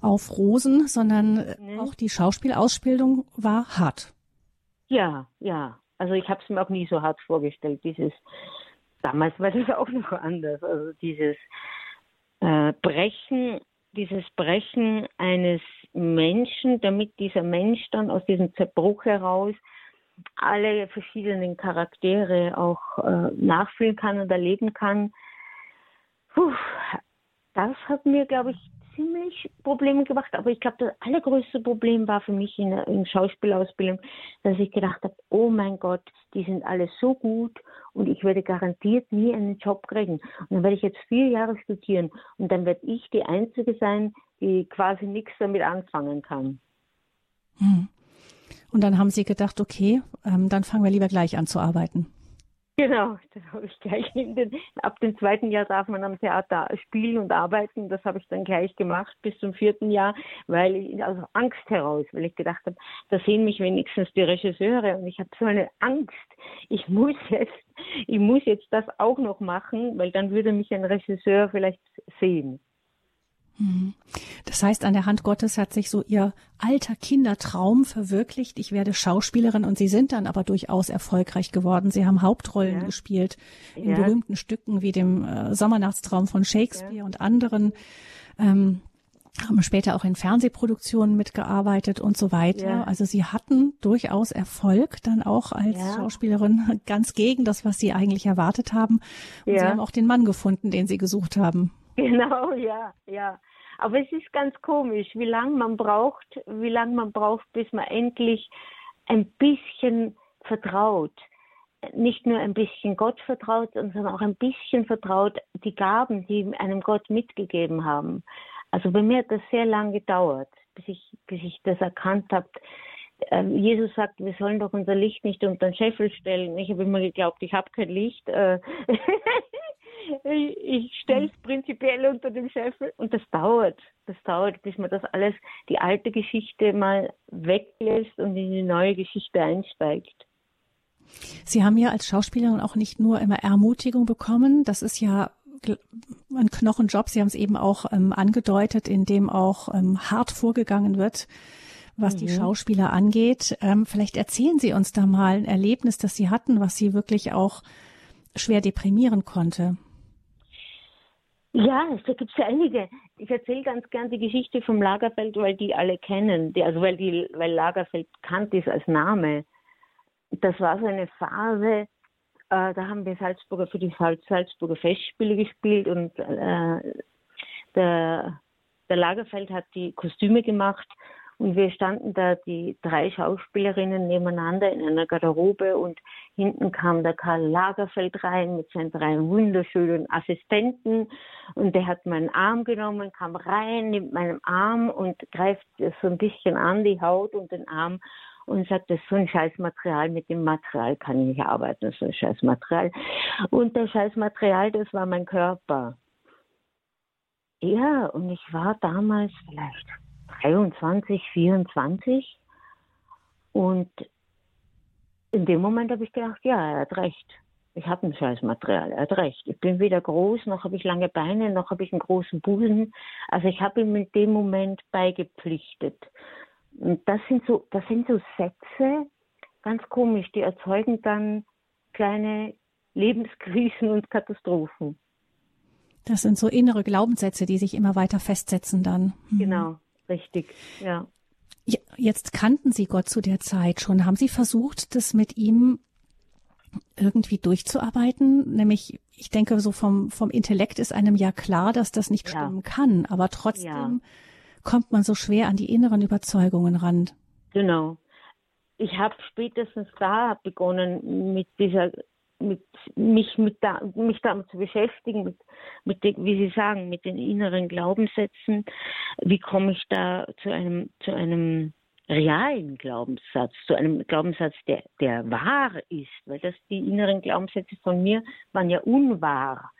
auf Rosen, sondern nee. auch die Schauspielausbildung war hart. Ja, ja. Also ich habe es mir auch nie so hart vorgestellt, dieses damals war das [LAUGHS] auch noch anders. Also dieses äh, Brechen, dieses Brechen eines Menschen, damit dieser Mensch dann aus diesem Zerbruch heraus alle verschiedenen Charaktere auch äh, nachfühlen kann und erleben kann. Puh, das hat mir, glaube ich, ziemlich Probleme gemacht. Aber ich glaube, das allergrößte Problem war für mich in der Schauspielausbildung, dass ich gedacht habe, oh mein Gott, die sind alle so gut und ich werde garantiert nie einen Job kriegen. Und dann werde ich jetzt vier Jahre studieren und dann werde ich die Einzige sein, die quasi nichts damit anfangen kann. Hm. Und dann haben Sie gedacht, okay, ähm, dann fangen wir lieber gleich an zu arbeiten. Genau, [LAUGHS] das habe ich gleich. Den, ab dem zweiten Jahr darf man am Theater spielen und arbeiten. Das habe ich dann gleich gemacht bis zum vierten Jahr, weil ich also Angst heraus, weil ich gedacht habe, da sehen mich wenigstens die Regisseure und ich habe so eine Angst. Ich muss jetzt, ich muss jetzt das auch noch machen, weil dann würde mich ein Regisseur vielleicht sehen. Mhm. Das heißt, an der Hand Gottes hat sich so ihr alter Kindertraum verwirklicht. Ich werde Schauspielerin und Sie sind dann aber durchaus erfolgreich geworden. Sie haben Hauptrollen ja. gespielt in ja. berühmten Stücken wie dem äh, Sommernachtstraum von Shakespeare ja. und anderen. Ähm, haben später auch in Fernsehproduktionen mitgearbeitet und so weiter. Ja. Also sie hatten durchaus Erfolg dann auch als ja. Schauspielerin [LAUGHS] ganz gegen das, was sie eigentlich erwartet haben. Und ja. sie haben auch den Mann gefunden, den sie gesucht haben. [LAUGHS] Genau, ja, ja. Aber es ist ganz komisch, wie lange man braucht, wie lange man braucht, bis man endlich ein bisschen vertraut. Nicht nur ein bisschen Gott vertraut, sondern auch ein bisschen vertraut die Gaben, die einem Gott mitgegeben haben. Also bei mir hat das sehr lange gedauert, bis ich, bis ich das erkannt habe. Ähm, Jesus sagt, wir sollen doch unser Licht nicht unter den Scheffel stellen. Ich habe immer geglaubt, ich habe kein Licht. [LAUGHS] Ich stelle es prinzipiell unter dem Scheffel und das dauert. Das dauert, bis man das alles, die alte Geschichte mal weglässt und in die neue Geschichte einsteigt. Sie haben ja als Schauspielerin auch nicht nur immer Ermutigung bekommen. Das ist ja ein Knochenjob. Sie haben es eben auch ähm, angedeutet, in dem auch ähm, hart vorgegangen wird, was mhm. die Schauspieler angeht. Ähm, vielleicht erzählen Sie uns da mal ein Erlebnis, das Sie hatten, was Sie wirklich auch schwer deprimieren konnte. Ja, da gibt es ja einige. Ich erzähle ganz gern die Geschichte vom Lagerfeld, weil die alle kennen. Die, also weil die, weil Lagerfeld bekannt ist als Name. Das war so eine Phase, äh, da haben wir Salzburger für die Salzburger Festspiele gespielt und äh, der, der Lagerfeld hat die Kostüme gemacht und wir standen da, die drei Schauspielerinnen nebeneinander in einer Garderobe und hinten kam der Karl Lagerfeld rein mit seinen drei wunderschönen Assistenten und der hat meinen Arm genommen, kam rein, nimmt meinen Arm und greift so ein bisschen an die Haut und den Arm und sagt, das ist so ein Scheißmaterial, mit dem Material kann ich nicht arbeiten, das ist so ein Scheißmaterial. Und das Scheißmaterial, das war mein Körper. Ja, und ich war damals vielleicht 23, 24. Und in dem Moment habe ich gedacht, ja, er hat recht. ich habe ein Scheißmaterial, er hat recht. Ich bin weder groß, noch habe ich lange Beine, noch habe ich einen großen Busen. Also ich habe ihm in dem Moment beigepflichtet. Und das sind so, das sind so Sätze, ganz komisch, die erzeugen dann kleine Lebenskrisen und Katastrophen. Das sind so innere Glaubenssätze, die sich immer weiter festsetzen dann. Mhm. Genau, richtig, ja. Jetzt kannten Sie Gott zu der Zeit schon. Haben Sie versucht, das mit ihm irgendwie durchzuarbeiten? Nämlich, ich denke, so vom, vom Intellekt ist einem ja klar, dass das nicht ja. stimmen kann, aber trotzdem ja. kommt man so schwer an die inneren Überzeugungen ran. Genau. Ich habe spätestens da begonnen, mit dieser mit, mich mit da, mich damit zu beschäftigen, mit, mit den, wie Sie sagen, mit den inneren Glaubenssätzen. Wie komme ich da zu einem, zu einem realen Glaubenssatz, zu einem Glaubenssatz, der, der wahr ist, weil das die inneren Glaubenssätze von mir waren ja unwahr.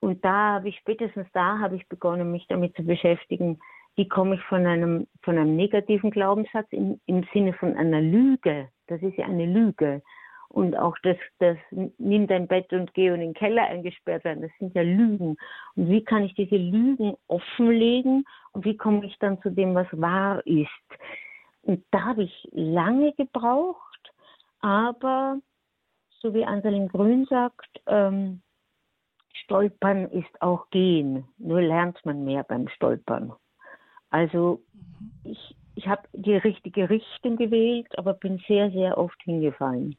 Und da habe ich spätestens da habe ich begonnen, mich damit zu beschäftigen, wie komme ich von einem, von einem negativen Glaubenssatz im, im Sinne von einer Lüge, das ist ja eine Lüge, und auch das, das nimm dein Bett und geh in den Keller eingesperrt werden, das sind ja Lügen. Und wie kann ich diese Lügen offenlegen und wie komme ich dann zu dem, was wahr ist? Und da habe ich lange gebraucht, aber so wie Anselin Grün sagt, ähm, Stolpern ist auch Gehen, nur lernt man mehr beim Stolpern. Also mhm. ich, ich habe die richtige Richtung gewählt, aber bin sehr, sehr oft hingefallen.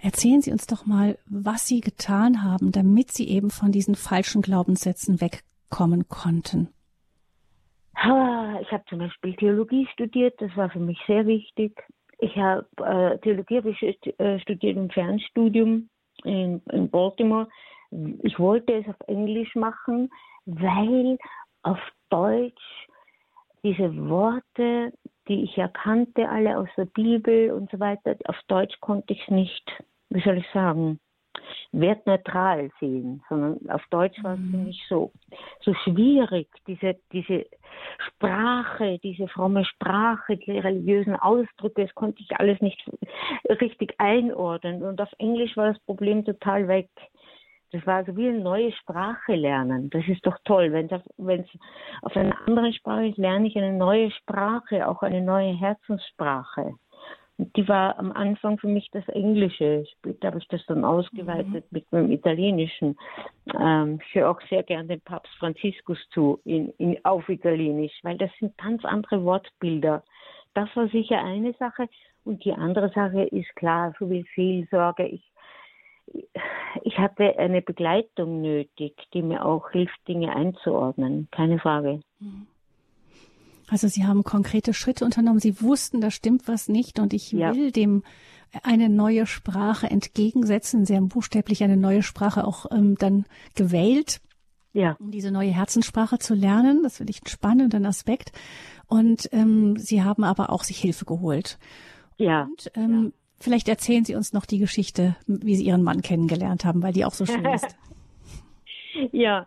Erzählen Sie uns doch mal, was Sie getan haben, damit Sie eben von diesen falschen Glaubenssätzen wegkommen konnten. Ich habe zum Beispiel Theologie studiert, das war für mich sehr wichtig. Ich habe äh, Theologie äh, studiert im Fernstudium in, in Baltimore. Ich wollte es auf Englisch machen, weil auf Deutsch diese Worte die ich ja kannte, alle aus der Bibel und so weiter. Auf Deutsch konnte ich es nicht, wie soll ich sagen, wertneutral sehen, sondern auf Deutsch war es für mhm. mich so, so schwierig, diese, diese Sprache, diese fromme Sprache, die religiösen Ausdrücke, das konnte ich alles nicht richtig einordnen. Und auf Englisch war das Problem total weg. Das war also wie eine neue Sprache lernen. Das ist doch toll. Wenn es auf, einer anderen Sprache ist, lerne ich eine neue Sprache, auch eine neue Herzenssprache. Und die war am Anfang für mich das Englische. Später habe ich das dann ausgeweitet mhm. mit dem Italienischen. Ähm, ich höre auch sehr gerne den Papst Franziskus zu in, in, auf Italienisch, weil das sind ganz andere Wortbilder. Das war sicher eine Sache. Und die andere Sache ist klar, so wie viel Sorge ich ich hatte eine Begleitung nötig, die mir auch hilft, Dinge einzuordnen. Keine Frage. Also Sie haben konkrete Schritte unternommen. Sie wussten, da stimmt was nicht und ich ja. will dem eine neue Sprache entgegensetzen. Sie haben buchstäblich eine neue Sprache auch ähm, dann gewählt, ja. um diese neue Herzenssprache zu lernen. Das finde ich einen spannenden Aspekt. Und ähm, Sie haben aber auch sich Hilfe geholt. Ja. Und ähm, ja. Vielleicht erzählen Sie uns noch die Geschichte, wie Sie Ihren Mann kennengelernt haben, weil die auch so schön [LAUGHS] ist. ja,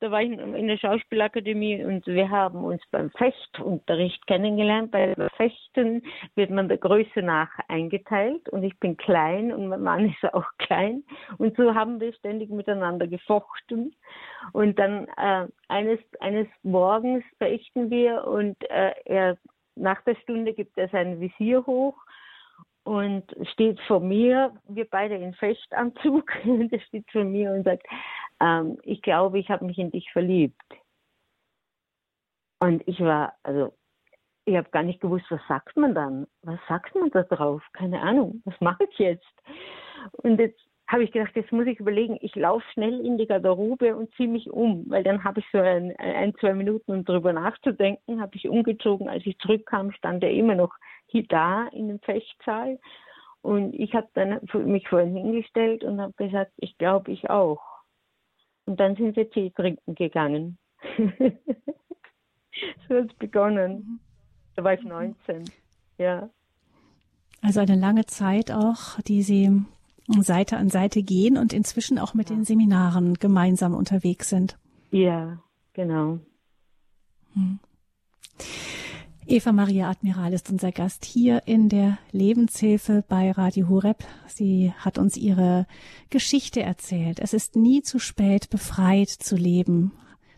da war ich in der Schauspielakademie und wir haben uns beim Fechtunterricht kennengelernt. Bei Fechten wird man der Größe nach eingeteilt und ich bin klein und mein Mann [LAUGHS] ist auch klein und so haben wir ständig miteinander gefochten. Und dann äh, eines, eines Morgens fechten wir und äh, er nach der Stunde gibt er sein Visier hoch und steht vor mir, wir beide in Fechtanzug, [LAUGHS] und er steht vor mir und sagt, ähm, ich glaube, ich habe mich in dich verliebt. Und ich war, also, ich habe gar nicht gewusst, was sagt man dann? Was sagt man da drauf? Keine Ahnung, was mache ich jetzt? Und jetzt habe ich gedacht, jetzt muss ich überlegen, ich laufe schnell in die Garderobe und ziehe mich um, weil dann habe ich so ein, ein, zwei Minuten, um darüber nachzudenken, habe ich umgezogen. Als ich zurückkam, stand er immer noch hier da in dem Fechtsaal. Und ich habe dann mich vorhin hingestellt und habe gesagt, ich glaube, ich auch. Und dann sind wir Tee trinken gegangen. [LAUGHS] so hat es begonnen. Da war ich 19, ja. Also eine lange Zeit auch, die Sie Seite an Seite gehen und inzwischen auch mit den Seminaren gemeinsam unterwegs sind. Ja, genau. Hm. Eva Maria Admiral ist unser Gast hier in der Lebenshilfe bei Radio Horeb. Sie hat uns ihre Geschichte erzählt. Es ist nie zu spät, befreit zu leben.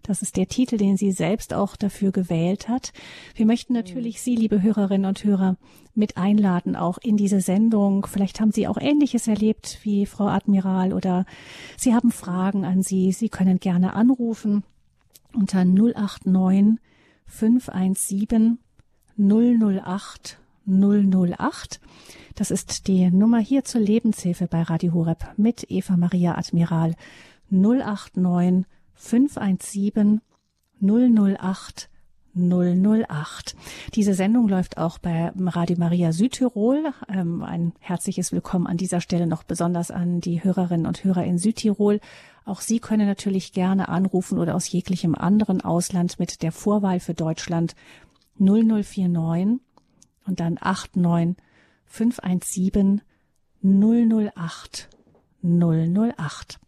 Das ist der Titel, den sie selbst auch dafür gewählt hat. Wir möchten natürlich Sie, liebe Hörerinnen und Hörer, mit einladen, auch in diese Sendung. Vielleicht haben Sie auch Ähnliches erlebt wie Frau Admiral oder Sie haben Fragen an Sie. Sie können gerne anrufen unter 089 517 008 008. Das ist die Nummer hier zur Lebenshilfe bei Radio Horeb mit Eva Maria Admiral 089 517 008 008. Diese Sendung läuft auch bei Radio Maria Südtirol. Ähm, ein herzliches Willkommen an dieser Stelle noch besonders an die Hörerinnen und Hörer in Südtirol. Auch Sie können natürlich gerne anrufen oder aus jeglichem anderen Ausland mit der Vorwahl für Deutschland 0049 und dann 89 517 008 008.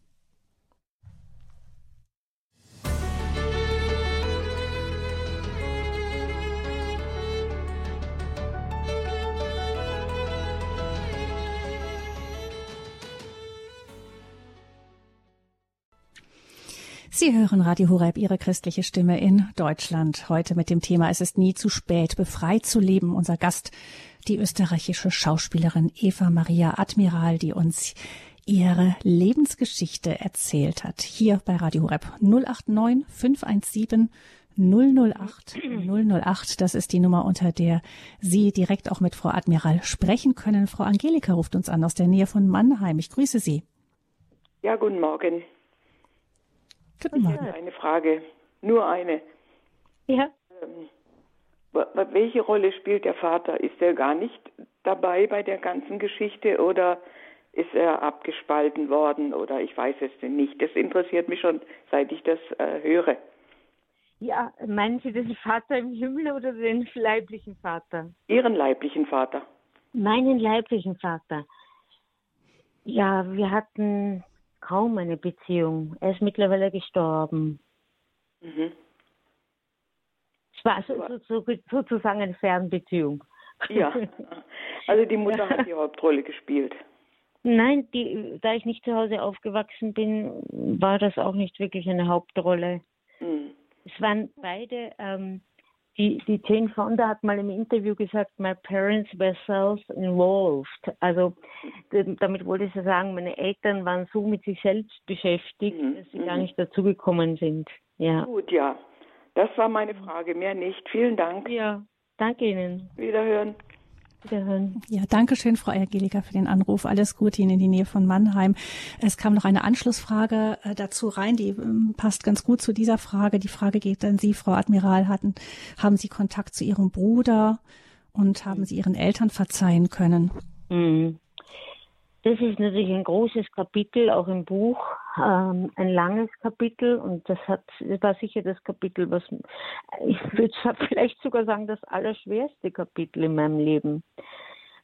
Sie hören Radio Horeb, Ihre christliche Stimme in Deutschland. Heute mit dem Thema Es ist nie zu spät, befreit zu leben. Unser Gast, die österreichische Schauspielerin Eva Maria Admiral, die uns ihre Lebensgeschichte erzählt hat. Hier bei Radio Horeb 089 517 008 008. Das ist die Nummer, unter der Sie direkt auch mit Frau Admiral sprechen können. Frau Angelika ruft uns an aus der Nähe von Mannheim. Ich grüße Sie. Ja, guten Morgen. Guten Morgen. Eine Frage, nur eine. Ja. Ähm, welche Rolle spielt der Vater? Ist er gar nicht dabei bei der ganzen Geschichte oder ist er abgespalten worden oder ich weiß es nicht. Das interessiert mich schon, seit ich das äh, höre. Ja, meinen Sie den Vater im Himmel oder den leiblichen Vater? Ihren leiblichen Vater. Meinen leiblichen Vater. Ja, wir hatten kaum eine Beziehung. Er ist mittlerweile gestorben. Mhm. Es war so, so, so, sozusagen eine Fernbeziehung. Ja, [LAUGHS] also die Mutter hat die Hauptrolle gespielt. Nein, die, da ich nicht zu Hause aufgewachsen bin, war das auch nicht wirklich eine Hauptrolle. Mhm. Es waren beide ähm, die, die Jane Fonda hat mal im Interview gesagt, my parents were self-involved. Also damit wollte sie sagen, meine Eltern waren so mit sich selbst beschäftigt, mhm. dass sie mhm. gar nicht dazugekommen sind. Ja. Gut, ja. Das war meine Frage, mehr nicht. Vielen Dank. Ja, danke Ihnen. Wiederhören. Wiederhören. Ja, danke schön, Frau Angelika, für den Anruf. Alles Gute Ihnen in die Nähe von Mannheim. Es kam noch eine Anschlussfrage äh, dazu rein, die ähm, passt ganz gut zu dieser Frage. Die Frage geht an Sie, Frau Admiral. Hatten, haben Sie Kontakt zu Ihrem Bruder und haben Sie Ihren Eltern verzeihen können? Mhm. Das ist natürlich ein großes Kapitel, auch im Buch, ähm, ein langes Kapitel und das hat, das war sicher das Kapitel, was ich würde [LAUGHS] vielleicht sogar sagen, das allerschwerste Kapitel in meinem Leben.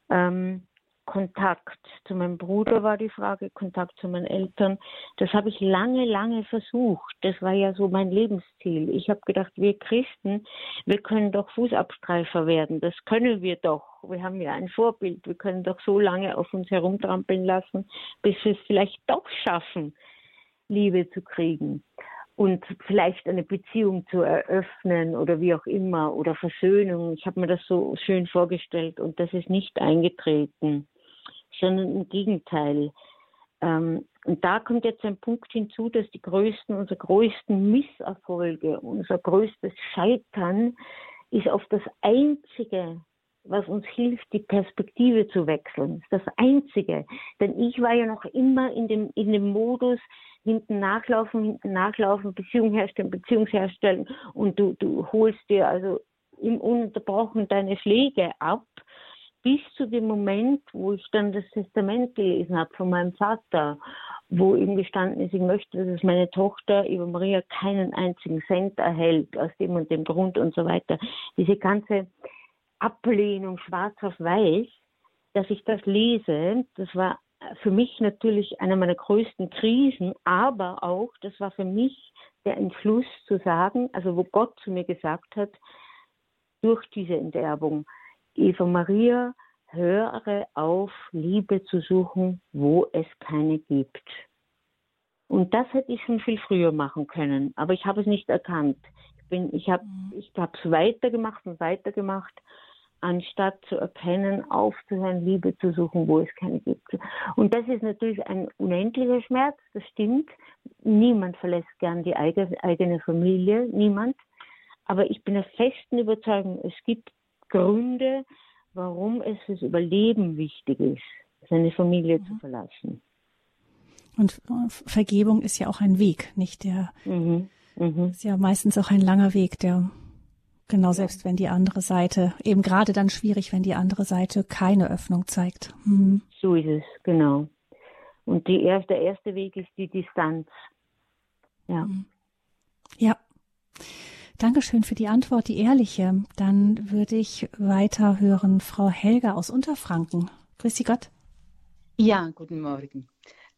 Ähm, Kontakt zu meinem Bruder war die Frage, Kontakt zu meinen Eltern. Das habe ich lange, lange versucht. Das war ja so mein Lebensziel. Ich habe gedacht, wir Christen, wir können doch Fußabstreifer werden. Das können wir doch. Wir haben ja ein Vorbild. Wir können doch so lange auf uns herumtrampeln lassen, bis wir es vielleicht doch schaffen, Liebe zu kriegen und vielleicht eine Beziehung zu eröffnen oder wie auch immer oder Versöhnung. Ich habe mir das so schön vorgestellt und das ist nicht eingetreten sondern im Gegenteil. Ähm, und da kommt jetzt ein Punkt hinzu, dass die größten, unsere größten Misserfolge, unser größtes Scheitern ist auf das Einzige, was uns hilft, die Perspektive zu wechseln. Das Einzige. Denn ich war ja noch immer in dem, in dem Modus, hinten nachlaufen, hinten nachlaufen, Beziehung herstellen, Beziehung herstellen und du, du holst dir also im Ununterbrochen deine Schläge ab bis zu dem Moment, wo ich dann das Testament gelesen habe von meinem Vater, wo ihm gestanden ist, ich möchte, dass meine Tochter Eva Maria keinen einzigen Cent erhält, aus dem und dem Grund und so weiter. Diese ganze Ablehnung schwarz auf weiß, dass ich das lese, das war für mich natürlich eine meiner größten Krisen, aber auch, das war für mich der Entschluss zu sagen, also wo Gott zu mir gesagt hat, durch diese Enterbung. Eva Maria, höre auf, Liebe zu suchen, wo es keine gibt. Und das hätte ich schon viel früher machen können, aber ich habe es nicht erkannt. Ich bin, ich habe, mhm. ich habe es weitergemacht und weitergemacht, anstatt zu erkennen, aufzuhören, Liebe zu suchen, wo es keine gibt. Und das ist natürlich ein unendlicher Schmerz, das stimmt. Niemand verlässt gern die eigene Familie, niemand. Aber ich bin der festen Überzeugung, es gibt Gründe, warum es fürs Überleben wichtig ist, seine Familie mhm. zu verlassen. Und äh, Vergebung ist ja auch ein Weg, nicht der, mhm. Mhm. ist ja meistens auch ein langer Weg, der genau selbst wenn die andere Seite, eben gerade dann schwierig, wenn die andere Seite keine Öffnung zeigt. Mhm. So ist es, genau. Und die erste, der erste Weg ist die Distanz. Ja. Mhm. Ja. Dankeschön für die Antwort, die ehrliche. Dann würde ich weiter hören Frau Helga aus Unterfranken. Grüß Sie Gott. Ja, guten Morgen.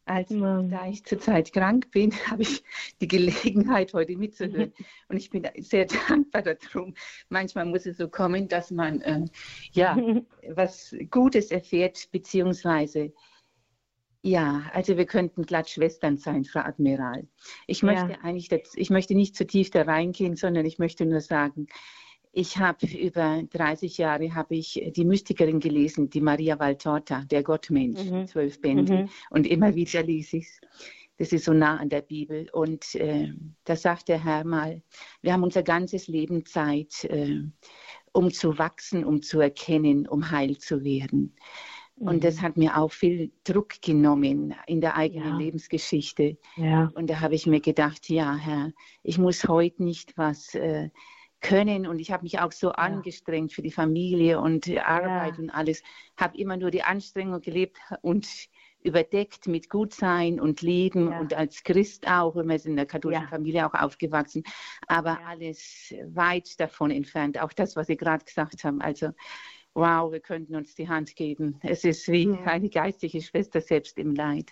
Also, da ich zurzeit krank bin, [LAUGHS] habe ich die Gelegenheit, heute mitzuhören. Und ich bin sehr [LAUGHS] dankbar darum. Manchmal muss es so kommen, dass man äh, ja [LAUGHS] was Gutes erfährt, beziehungsweise ja, also wir könnten glatt Schwestern sein, Frau Admiral. Ich möchte ja. eigentlich, ich möchte nicht zu tief da reingehen, sondern ich möchte nur sagen, ich habe über 30 Jahre habe ich die Mystikerin gelesen, die Maria Valtorta, der Gottmensch, mhm. zwölf Bände. Mhm. Und immer wieder lese ich es. Das ist so nah an der Bibel. Und äh, da sagt der Herr mal, wir haben unser ganzes Leben Zeit, äh, um zu wachsen, um zu erkennen, um heil zu werden. Und das mhm. hat mir auch viel Druck genommen in der eigenen ja. Lebensgeschichte. Ja. Und da habe ich mir gedacht, ja, Herr, ich muss heute nicht was äh, können. Und ich habe mich auch so ja. angestrengt für die Familie und die Arbeit und alles. Habe immer nur die Anstrengung gelebt und überdeckt mit Gutsein und Leben und als Christ auch. Und wir sind in der katholischen Familie auch aufgewachsen. Aber alles weit davon entfernt. Auch das, was Sie gerade gesagt haben. Also wow, wir könnten uns die Hand geben. Es ist wie mhm. eine geistige Schwester selbst im Leid.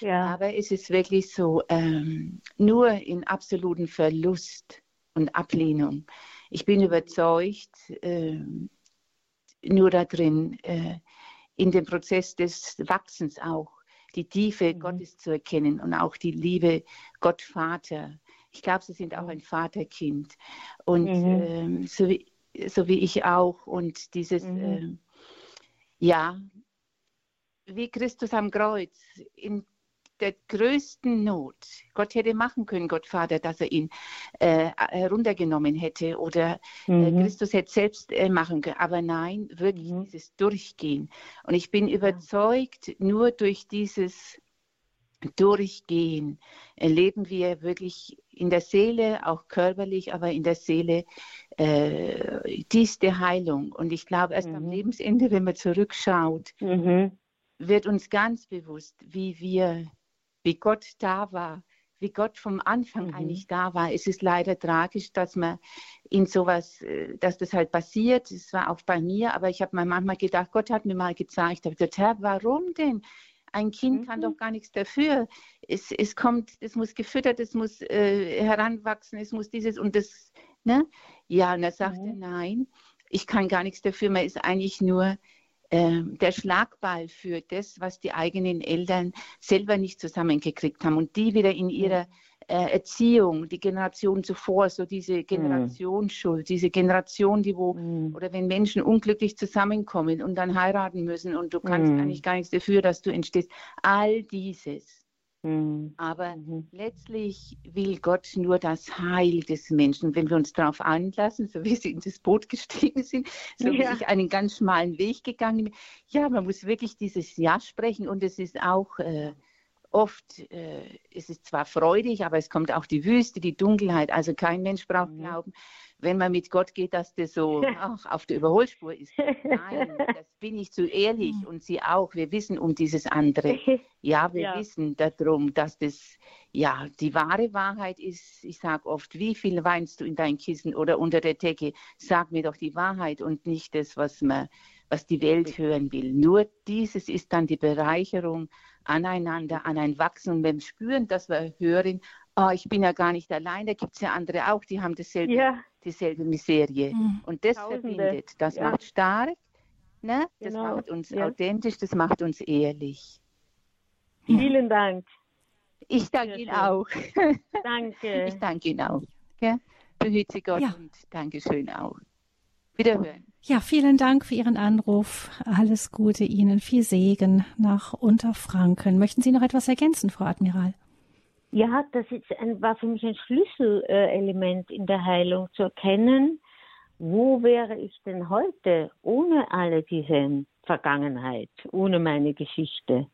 Ja. Aber es ist wirklich so, ähm, nur in absoluten Verlust und Ablehnung. Ich bin überzeugt, äh, nur da drin, äh, in dem Prozess des Wachsens auch, die Tiefe mhm. Gottes zu erkennen und auch die Liebe Gott Vater. Ich glaube, sie sind auch ein Vaterkind. Und mhm. ähm, so wie so wie ich auch. Und dieses, mhm. äh, ja, wie Christus am Kreuz, in der größten Not. Gott hätte machen können, Gott Vater, dass er ihn äh, heruntergenommen hätte oder äh, mhm. äh, Christus hätte selbst äh, machen können. Aber nein, wirklich mhm. dieses Durchgehen. Und ich bin überzeugt, nur durch dieses Durchgehen erleben wir wirklich in der Seele, auch körperlich, aber in der Seele äh, tiefste Heilung. Und ich glaube, erst mhm. am Lebensende, wenn man zurückschaut, mhm. wird uns ganz bewusst, wie wir, wie Gott da war, wie Gott vom Anfang mhm. eigentlich da war. Es ist leider tragisch, dass man in sowas, äh, dass das halt passiert. Es war auch bei mir, aber ich habe mir manchmal gedacht, Gott hat mir mal gezeigt, habe gesagt, Herr, warum denn? Ein Kind mhm. kann doch gar nichts dafür. Es, es kommt, es muss gefüttert, es muss äh, heranwachsen, es muss dieses und das Ne? Ja, und er sagte, mhm. nein, ich kann gar nichts dafür, man ist eigentlich nur äh, der Schlagball für das, was die eigenen Eltern selber nicht zusammengekriegt haben und die wieder in ihrer äh, Erziehung, die Generation zuvor, so diese mhm. Generationsschuld, diese Generation, die wo, mm. oder wenn Menschen unglücklich zusammenkommen und dann heiraten müssen und du kannst mm. eigentlich gar nichts dafür, dass du entstehst. All dieses Mhm. Aber mhm. letztlich will Gott nur das Heil des Menschen. Wenn wir uns darauf einlassen, so wie sie in das Boot gestiegen sind, so ja. wie ich einen ganz schmalen Weg gegangen bin. Ja, man muss wirklich dieses Ja sprechen und es ist auch äh, oft, äh, es ist zwar freudig, aber es kommt auch die Wüste, die Dunkelheit. Also kein Mensch braucht mhm. glauben, wenn man mit Gott geht, dass das so [LAUGHS] ach, auf der Überholspur ist. Nein, das bin ich zu ehrlich hm. und Sie auch. Wir wissen um dieses andere. [LAUGHS] Ja, wir ja. wissen darum, dass das ja die wahre Wahrheit ist. Ich sage oft, wie viel weinst du in dein Kissen oder unter der Decke? Sag mir doch die Wahrheit und nicht das, was man was die Welt hören will. Nur dieses ist dann die Bereicherung aneinander, an ein Wachsen. Und wir spüren, dass wir hören, oh, ich bin ja gar nicht allein, da gibt es ja andere auch, die haben dasselbe, ja. dieselbe Miserie. Mhm. Und das Tausende. verbindet, das ja. macht stark, ne? das genau. macht uns ja. authentisch, das macht uns ehrlich. Vielen Dank. Ich danke Ihnen auch. [LAUGHS] Danke. Ich danke Ihnen auch. Ja? Behüte Gott und Dankeschön auch. Wiederhören. Ja, vielen Dank für Ihren Anruf. Alles Gute Ihnen. Viel Segen nach Unterfranken. Möchten Sie noch etwas ergänzen, Frau Admiral? Ja, das ein, war für mich ein Schlüsselelement in der Heilung zu erkennen, wo wäre ich denn heute ohne alle diese Vergangenheit, ohne meine Geschichte.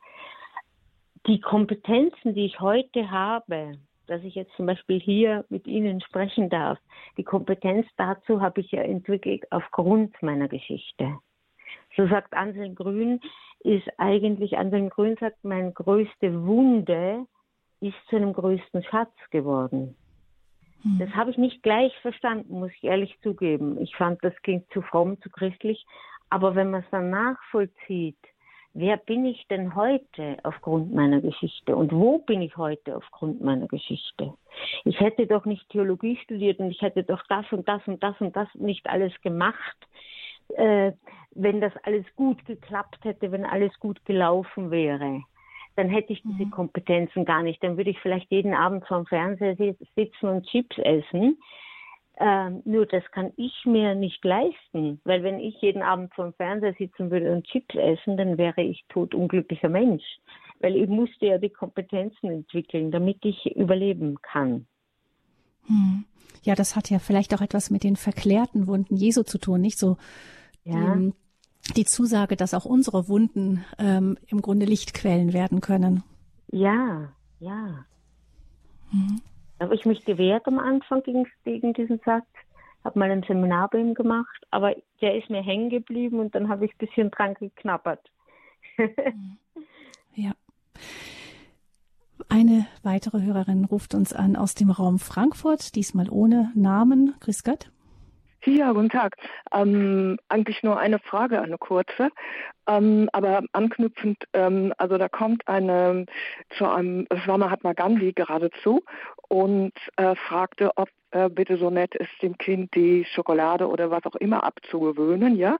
Die Kompetenzen, die ich heute habe, dass ich jetzt zum Beispiel hier mit Ihnen sprechen darf, die Kompetenz dazu habe ich ja entwickelt aufgrund meiner Geschichte. So sagt Anselm Grün, ist eigentlich, Anselm Grün sagt, meine größte Wunde ist zu einem größten Schatz geworden. Hm. Das habe ich nicht gleich verstanden, muss ich ehrlich zugeben. Ich fand, das ging zu fromm, zu christlich. Aber wenn man es dann nachvollzieht, wer bin ich denn heute aufgrund meiner Geschichte und wo bin ich heute aufgrund meiner Geschichte? Ich hätte doch nicht Theologie studiert und ich hätte doch das und das und das und das nicht alles gemacht, äh, wenn das alles gut geklappt hätte, wenn alles gut gelaufen wäre dann hätte ich diese mhm. Kompetenzen gar nicht. Dann würde ich vielleicht jeden Abend vorm Fernseher sitzen und Chips essen. Ähm, nur das kann ich mir nicht leisten, weil wenn ich jeden Abend vorm Fernseher sitzen würde und Chips essen, dann wäre ich totunglücklicher Mensch, weil ich musste ja die Kompetenzen entwickeln, damit ich überleben kann. Hm. Ja, das hat ja vielleicht auch etwas mit den verklärten Wunden Jesu zu tun, nicht so ja. die, die Zusage, dass auch unsere Wunden ähm, im Grunde Lichtquellen werden können. Ja, ja. Mhm. Habe ich mich gewehrt am Anfang gegen, gegen diesen Satz, habe mal ein Seminar bei ihm gemacht, aber der ist mir hängen geblieben und dann habe ich ein bisschen dran geknabbert. [LAUGHS] ja. Eine weitere Hörerin ruft uns an aus dem Raum Frankfurt, diesmal ohne Namen. Grüß Gott. Ja, guten Tag. Ähm, eigentlich nur eine Frage, eine kurze. Ähm, aber anknüpfend, ähm, also da kommt eine zu einem, es war Mahatma Gandhi geradezu und äh, fragte, ob äh, bitte so nett ist, dem Kind die Schokolade oder was auch immer abzugewöhnen, ja.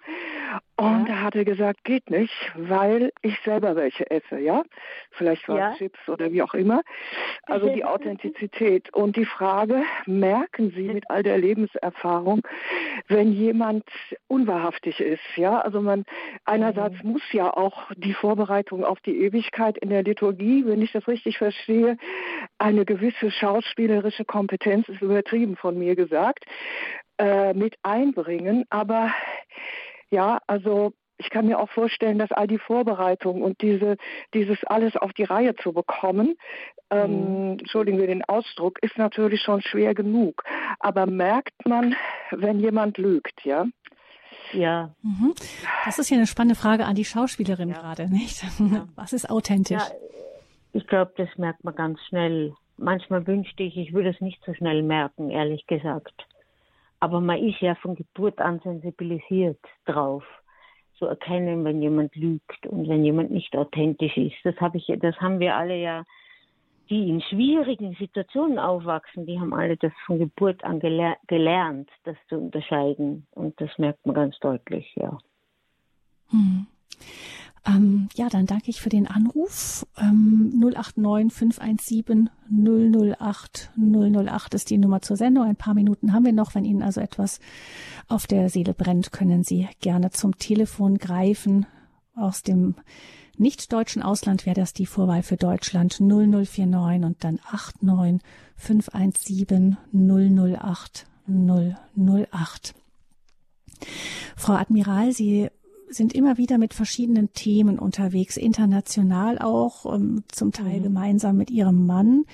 Und ja. er hatte gesagt, geht nicht, weil ich selber welche esse, ja. Vielleicht waren ja. Chips oder wie auch immer. Also die [LAUGHS] Authentizität und die Frage, merken Sie mit all der Lebenserfahrung, wenn jemand unwahrhaftig ist, ja. Also man einerseits. Muss ja auch die Vorbereitung auf die Ewigkeit in der Liturgie, wenn ich das richtig verstehe, eine gewisse schauspielerische Kompetenz ist übertrieben von mir gesagt, äh, mit einbringen. Aber ja, also ich kann mir auch vorstellen, dass all die Vorbereitungen und diese, dieses alles auf die Reihe zu bekommen, ähm, mhm. entschuldigen wir den Ausdruck, ist natürlich schon schwer genug. Aber merkt man, wenn jemand lügt, ja? Ja. Mhm. Das ist ja eine spannende Frage an die Schauspielerin ja. gerade, nicht? Ja. [LAUGHS] Was ist authentisch? Ja, ich glaube, das merkt man ganz schnell. Manchmal wünschte ich, ich würde es nicht so schnell merken, ehrlich gesagt. Aber man ist ja von Geburt an sensibilisiert drauf, zu erkennen, wenn jemand lügt und wenn jemand nicht authentisch ist. Das habe ich, das haben wir alle ja, die in schwierigen Situationen aufwachsen, die haben alle das von Geburt an geler gelernt, das zu unterscheiden. Und das merkt man ganz deutlich, ja. Hm. Ähm, ja, dann danke ich für den Anruf. Ähm, 089 517 008 008 ist die Nummer zur Sendung. Ein paar Minuten haben wir noch. Wenn Ihnen also etwas auf der Seele brennt, können Sie gerne zum Telefon greifen. Aus dem nicht-deutschen Ausland wäre das die Vorwahl für Deutschland 0049 und dann 89 517 008 008. Frau Admiral, Sie sind immer wieder mit verschiedenen Themen unterwegs, international auch, ähm, zum Teil mhm. gemeinsam mit ihrem Mann.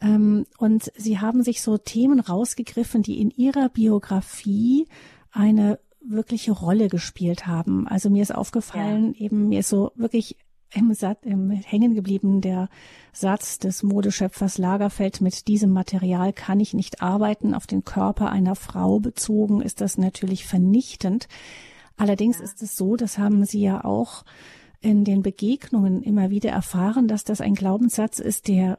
Ähm, und sie haben sich so Themen rausgegriffen, die in ihrer Biografie eine wirkliche Rolle gespielt haben. Also mir ist aufgefallen, ja. eben mir ist so wirklich im, Satz, im hängen geblieben der Satz des Modeschöpfers Lagerfeld, mit diesem Material kann ich nicht arbeiten. Auf den Körper einer Frau bezogen ist das natürlich vernichtend. Allerdings ja. ist es so, das haben Sie ja auch in den Begegnungen immer wieder erfahren, dass das ein Glaubenssatz ist, der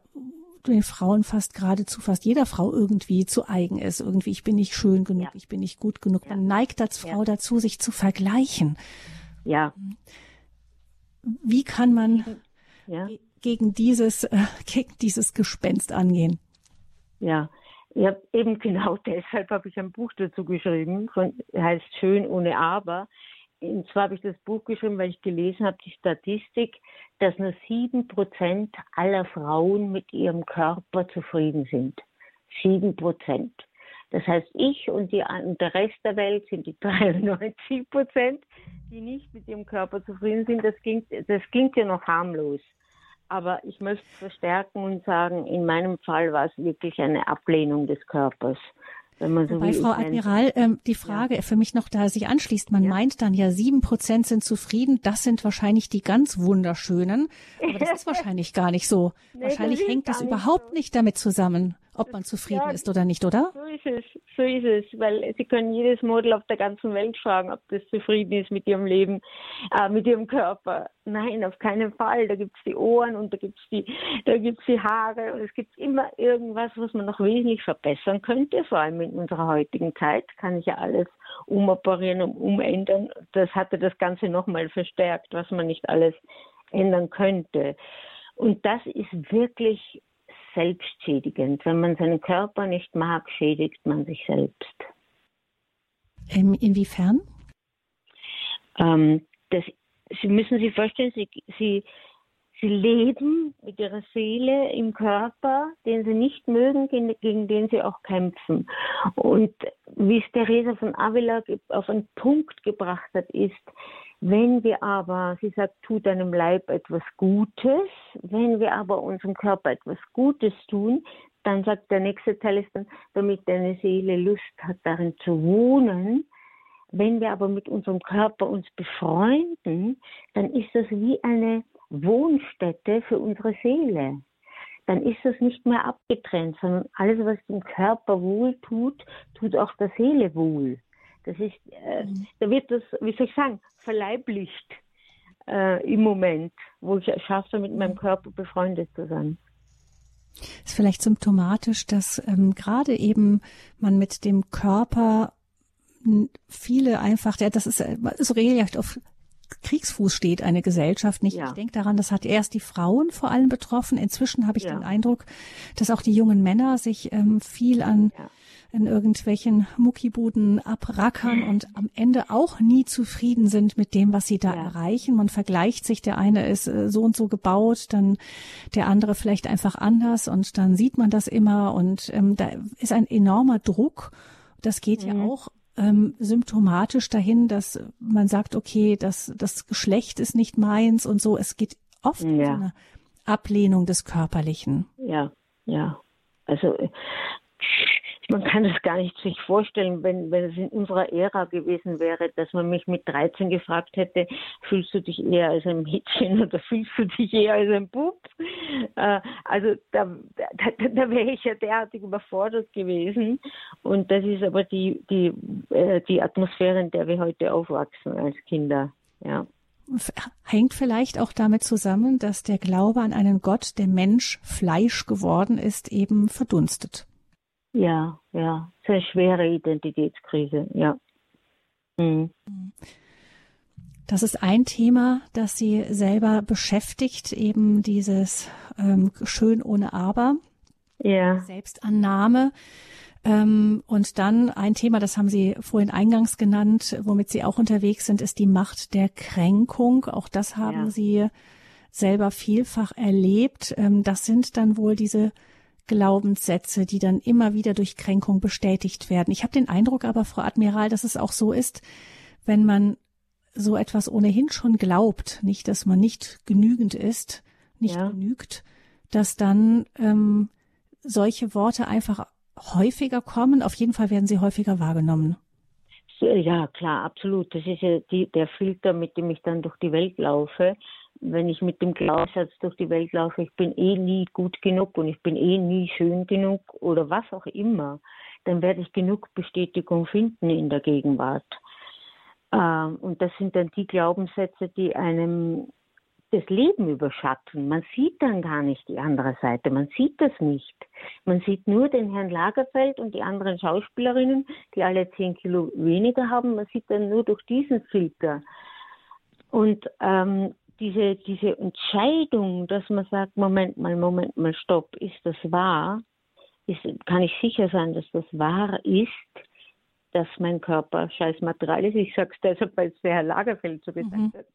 den Frauen fast geradezu fast jeder Frau irgendwie zu eigen ist. Irgendwie, ich bin nicht schön genug, ja. ich bin nicht gut genug. Ja. Man neigt als Frau ja. dazu, sich zu vergleichen. Ja. Wie kann man gegen dieses, äh, [LAUGHS] gegen dieses Gespenst angehen? Ja, ja, eben genau [LAUGHS] deshalb habe ich ein Buch dazu geschrieben, von, heißt Schön ohne Aber. Und zwar habe ich das Buch geschrieben, weil ich gelesen habe, die Statistik, dass nur sieben Prozent aller Frauen mit ihrem Körper zufrieden sind. Sieben Prozent. Das heißt, ich und, die, und der Rest der Welt sind die [LAUGHS] 93 Prozent, die nicht mit ihrem Körper zufrieden sind. Das klingt, das klingt ja noch harmlos. Aber ich möchte verstärken und sagen, in meinem Fall war es wirklich eine Ablehnung des Körpers. Wenn man so Wobei, Frau Admiral, ähm, die Frage ja. für mich noch da sich anschließt, man ja. meint dann ja, sieben Prozent sind zufrieden, das sind wahrscheinlich die ganz wunderschönen, aber das [LAUGHS] ist wahrscheinlich gar nicht so. Nee, wahrscheinlich hängt das überhaupt so. nicht damit zusammen, ob man zufrieden ja, ist oder nicht, oder? So ist es, so ist es, weil Sie können jedes Model auf der ganzen Welt fragen, ob das zufrieden ist mit ihrem Leben, äh, mit ihrem Körper. Nein, auf keinen Fall. Da gibt es die Ohren und da gibt es die, da gibt's die Haare und es gibt immer irgendwas, was man noch wesentlich verbessern könnte, vor allem in unserer heutigen Zeit kann ich ja alles umoperieren und umändern. Das hatte das Ganze nochmal verstärkt, was man nicht alles ändern könnte. Und das ist wirklich selbstschädigend. Wenn man seinen Körper nicht mag, schädigt man sich selbst. Ähm, inwiefern? Ähm, das, Sie müssen sich vorstellen, Sie, Sie, Sie leben mit Ihrer Seele im Körper, den Sie nicht mögen, gegen, gegen den Sie auch kämpfen. Und wie es Theresa von Avila auf einen Punkt gebracht hat, ist, wenn wir aber, sie sagt, tut deinem Leib etwas Gutes, wenn wir aber unserem Körper etwas Gutes tun, dann sagt der nächste Teil ist dann, damit deine Seele Lust hat, darin zu wohnen. Wenn wir aber mit unserem Körper uns befreunden, dann ist das wie eine Wohnstätte für unsere Seele. Dann ist das nicht mehr abgetrennt, sondern alles, was dem Körper wohl tut, tut auch der Seele wohl. Das ist, äh, mhm. da wird das, wie soll ich sagen, verleiblicht äh, im Moment, wo ich es schaffe, mit meinem Körper befreundet zu sein. Ist vielleicht symptomatisch, dass ähm, gerade eben man mit dem Körper viele einfach, das ist äh, so regelrecht auf Kriegsfuß steht eine Gesellschaft nicht. Ja. Ich denke daran, das hat erst die Frauen vor allem betroffen. Inzwischen habe ich ja. den Eindruck, dass auch die jungen Männer sich ähm, viel an ja in irgendwelchen Muckibuden abrackern und am Ende auch nie zufrieden sind mit dem, was sie da erreichen. Man vergleicht sich, der eine ist äh, so und so gebaut, dann der andere vielleicht einfach anders und dann sieht man das immer und ähm, da ist ein enormer Druck. Das geht mhm. ja auch ähm, symptomatisch dahin, dass man sagt, okay, das, das Geschlecht ist nicht meins und so. Es geht oft ja. um so eine Ablehnung des Körperlichen. Ja, ja. Also man kann es gar nicht sich vorstellen, wenn, wenn es in unserer Ära gewesen wäre, dass man mich mit 13 gefragt hätte, fühlst du dich eher als ein Mädchen [LAUGHS] oder fühlst du dich eher als ein Bub? Äh, also da, da, da wäre ich ja derartig überfordert gewesen. Und das ist aber die, die, äh, die Atmosphäre, in der wir heute aufwachsen als Kinder. Ja hängt vielleicht auch damit zusammen, dass der Glaube an einen Gott, der Mensch Fleisch geworden ist, eben verdunstet. Ja, ja, sehr schwere Identitätskrise, ja. Mhm. Das ist ein Thema, das Sie selber beschäftigt, eben dieses ähm, Schön ohne Aber. Ja. Selbstannahme. Ähm, und dann ein Thema, das haben Sie vorhin eingangs genannt, womit Sie auch unterwegs sind, ist die Macht der Kränkung. Auch das haben ja. Sie selber vielfach erlebt. Ähm, das sind dann wohl diese Glaubenssätze, die dann immer wieder durch Kränkung bestätigt werden. Ich habe den Eindruck aber, Frau Admiral, dass es auch so ist, wenn man so etwas ohnehin schon glaubt, nicht, dass man nicht genügend ist, nicht ja. genügt, dass dann ähm, solche Worte einfach häufiger kommen. Auf jeden Fall werden sie häufiger wahrgenommen. Ja, klar, absolut. Das ist ja die, der Filter, mit dem ich dann durch die Welt laufe wenn ich mit dem Glaubenssatz durch die Welt laufe, ich bin eh nie gut genug und ich bin eh nie schön genug oder was auch immer, dann werde ich genug Bestätigung finden in der Gegenwart. Ähm, und das sind dann die Glaubenssätze, die einem das Leben überschatten. Man sieht dann gar nicht die andere Seite, man sieht das nicht. Man sieht nur den Herrn Lagerfeld und die anderen Schauspielerinnen, die alle zehn Kilo weniger haben. Man sieht dann nur durch diesen Filter. Und ähm, diese, diese Entscheidung, dass man sagt, Moment mal, Moment mal, stopp, ist das wahr? Ist, kann ich sicher sein, dass das wahr ist, dass mein Körper scheiß Material ist? Ich sage es deshalb, weil es der Herr Lagerfeld so gesagt mhm. hat.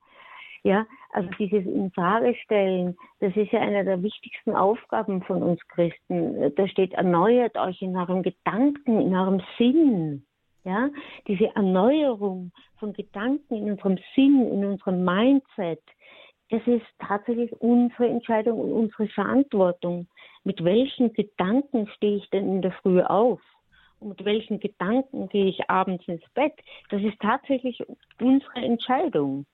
Ja, also dieses in Frage stellen, das ist ja eine der wichtigsten Aufgaben von uns Christen. Da steht, erneuert euch in eurem Gedanken, in eurem Sinn. Ja, diese Erneuerung von Gedanken in unserem Sinn, in unserem Mindset, das ist tatsächlich unsere Entscheidung und unsere Verantwortung. Mit welchen Gedanken stehe ich denn in der Früh auf? Und mit welchen Gedanken gehe ich abends ins Bett? Das ist tatsächlich unsere Entscheidung.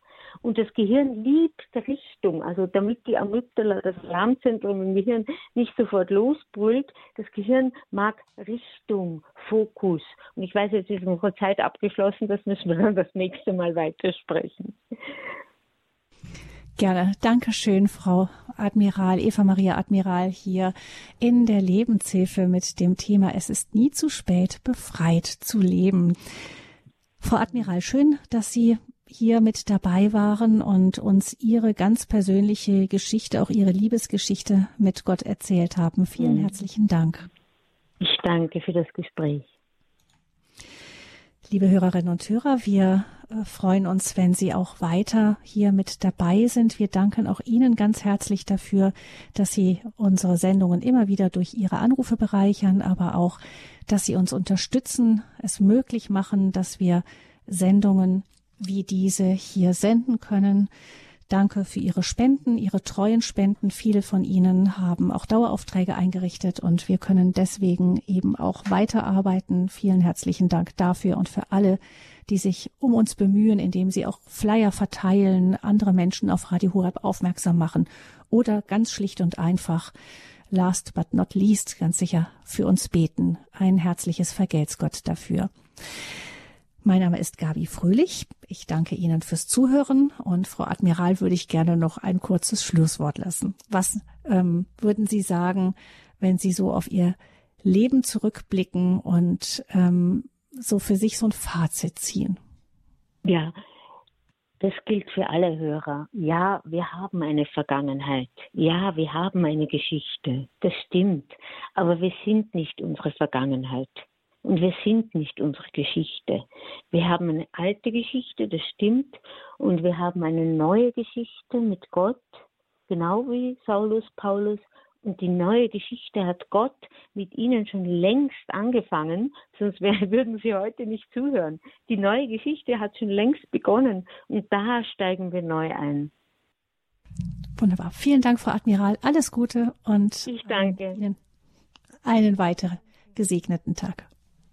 Und das Gehirn liebt Richtung, also damit die Amygdala, das Alarmzentrum im Gehirn, nicht sofort losbrüllt. Das Gehirn mag Richtung, Fokus. Und ich weiß, jetzt ist unsere Zeit abgeschlossen, das müssen wir dann das nächste Mal weitersprechen. Gerne. Dankeschön, Frau Admiral, Eva Maria Admiral hier in der Lebenshilfe mit dem Thema Es ist nie zu spät, befreit zu leben. Frau Admiral, schön, dass Sie hier mit dabei waren und uns Ihre ganz persönliche Geschichte, auch Ihre Liebesgeschichte mit Gott erzählt haben. Vielen mhm. herzlichen Dank. Ich danke für das Gespräch. Liebe Hörerinnen und Hörer, wir äh, freuen uns, wenn Sie auch weiter hier mit dabei sind. Wir danken auch Ihnen ganz herzlich dafür, dass Sie unsere Sendungen immer wieder durch Ihre Anrufe bereichern, aber auch, dass Sie uns unterstützen, es möglich machen, dass wir Sendungen wie diese hier senden können. Danke für Ihre Spenden, Ihre treuen Spenden. Viele von Ihnen haben auch Daueraufträge eingerichtet und wir können deswegen eben auch weiterarbeiten. Vielen herzlichen Dank dafür und für alle, die sich um uns bemühen, indem sie auch Flyer verteilen, andere Menschen auf Radio Horeb aufmerksam machen oder ganz schlicht und einfach last but not least ganz sicher für uns beten. Ein herzliches Vergelt's Gott dafür. Mein Name ist Gabi Fröhlich. Ich danke Ihnen fürs Zuhören und Frau Admiral würde ich gerne noch ein kurzes Schlusswort lassen. Was ähm, würden Sie sagen, wenn Sie so auf Ihr Leben zurückblicken und ähm, so für sich so ein Fazit ziehen? Ja, das gilt für alle Hörer. Ja, wir haben eine Vergangenheit. Ja, wir haben eine Geschichte. Das stimmt. Aber wir sind nicht unsere Vergangenheit. Und wir sind nicht unsere Geschichte. Wir haben eine alte Geschichte, das stimmt. Und wir haben eine neue Geschichte mit Gott, genau wie Saulus, Paulus. Und die neue Geschichte hat Gott mit ihnen schon längst angefangen, sonst [LAUGHS] würden sie heute nicht zuhören. Die neue Geschichte hat schon längst begonnen und da steigen wir neu ein. Wunderbar. Vielen Dank, Frau Admiral. Alles Gute und ich danke. Ihnen einen weiteren gesegneten Tag.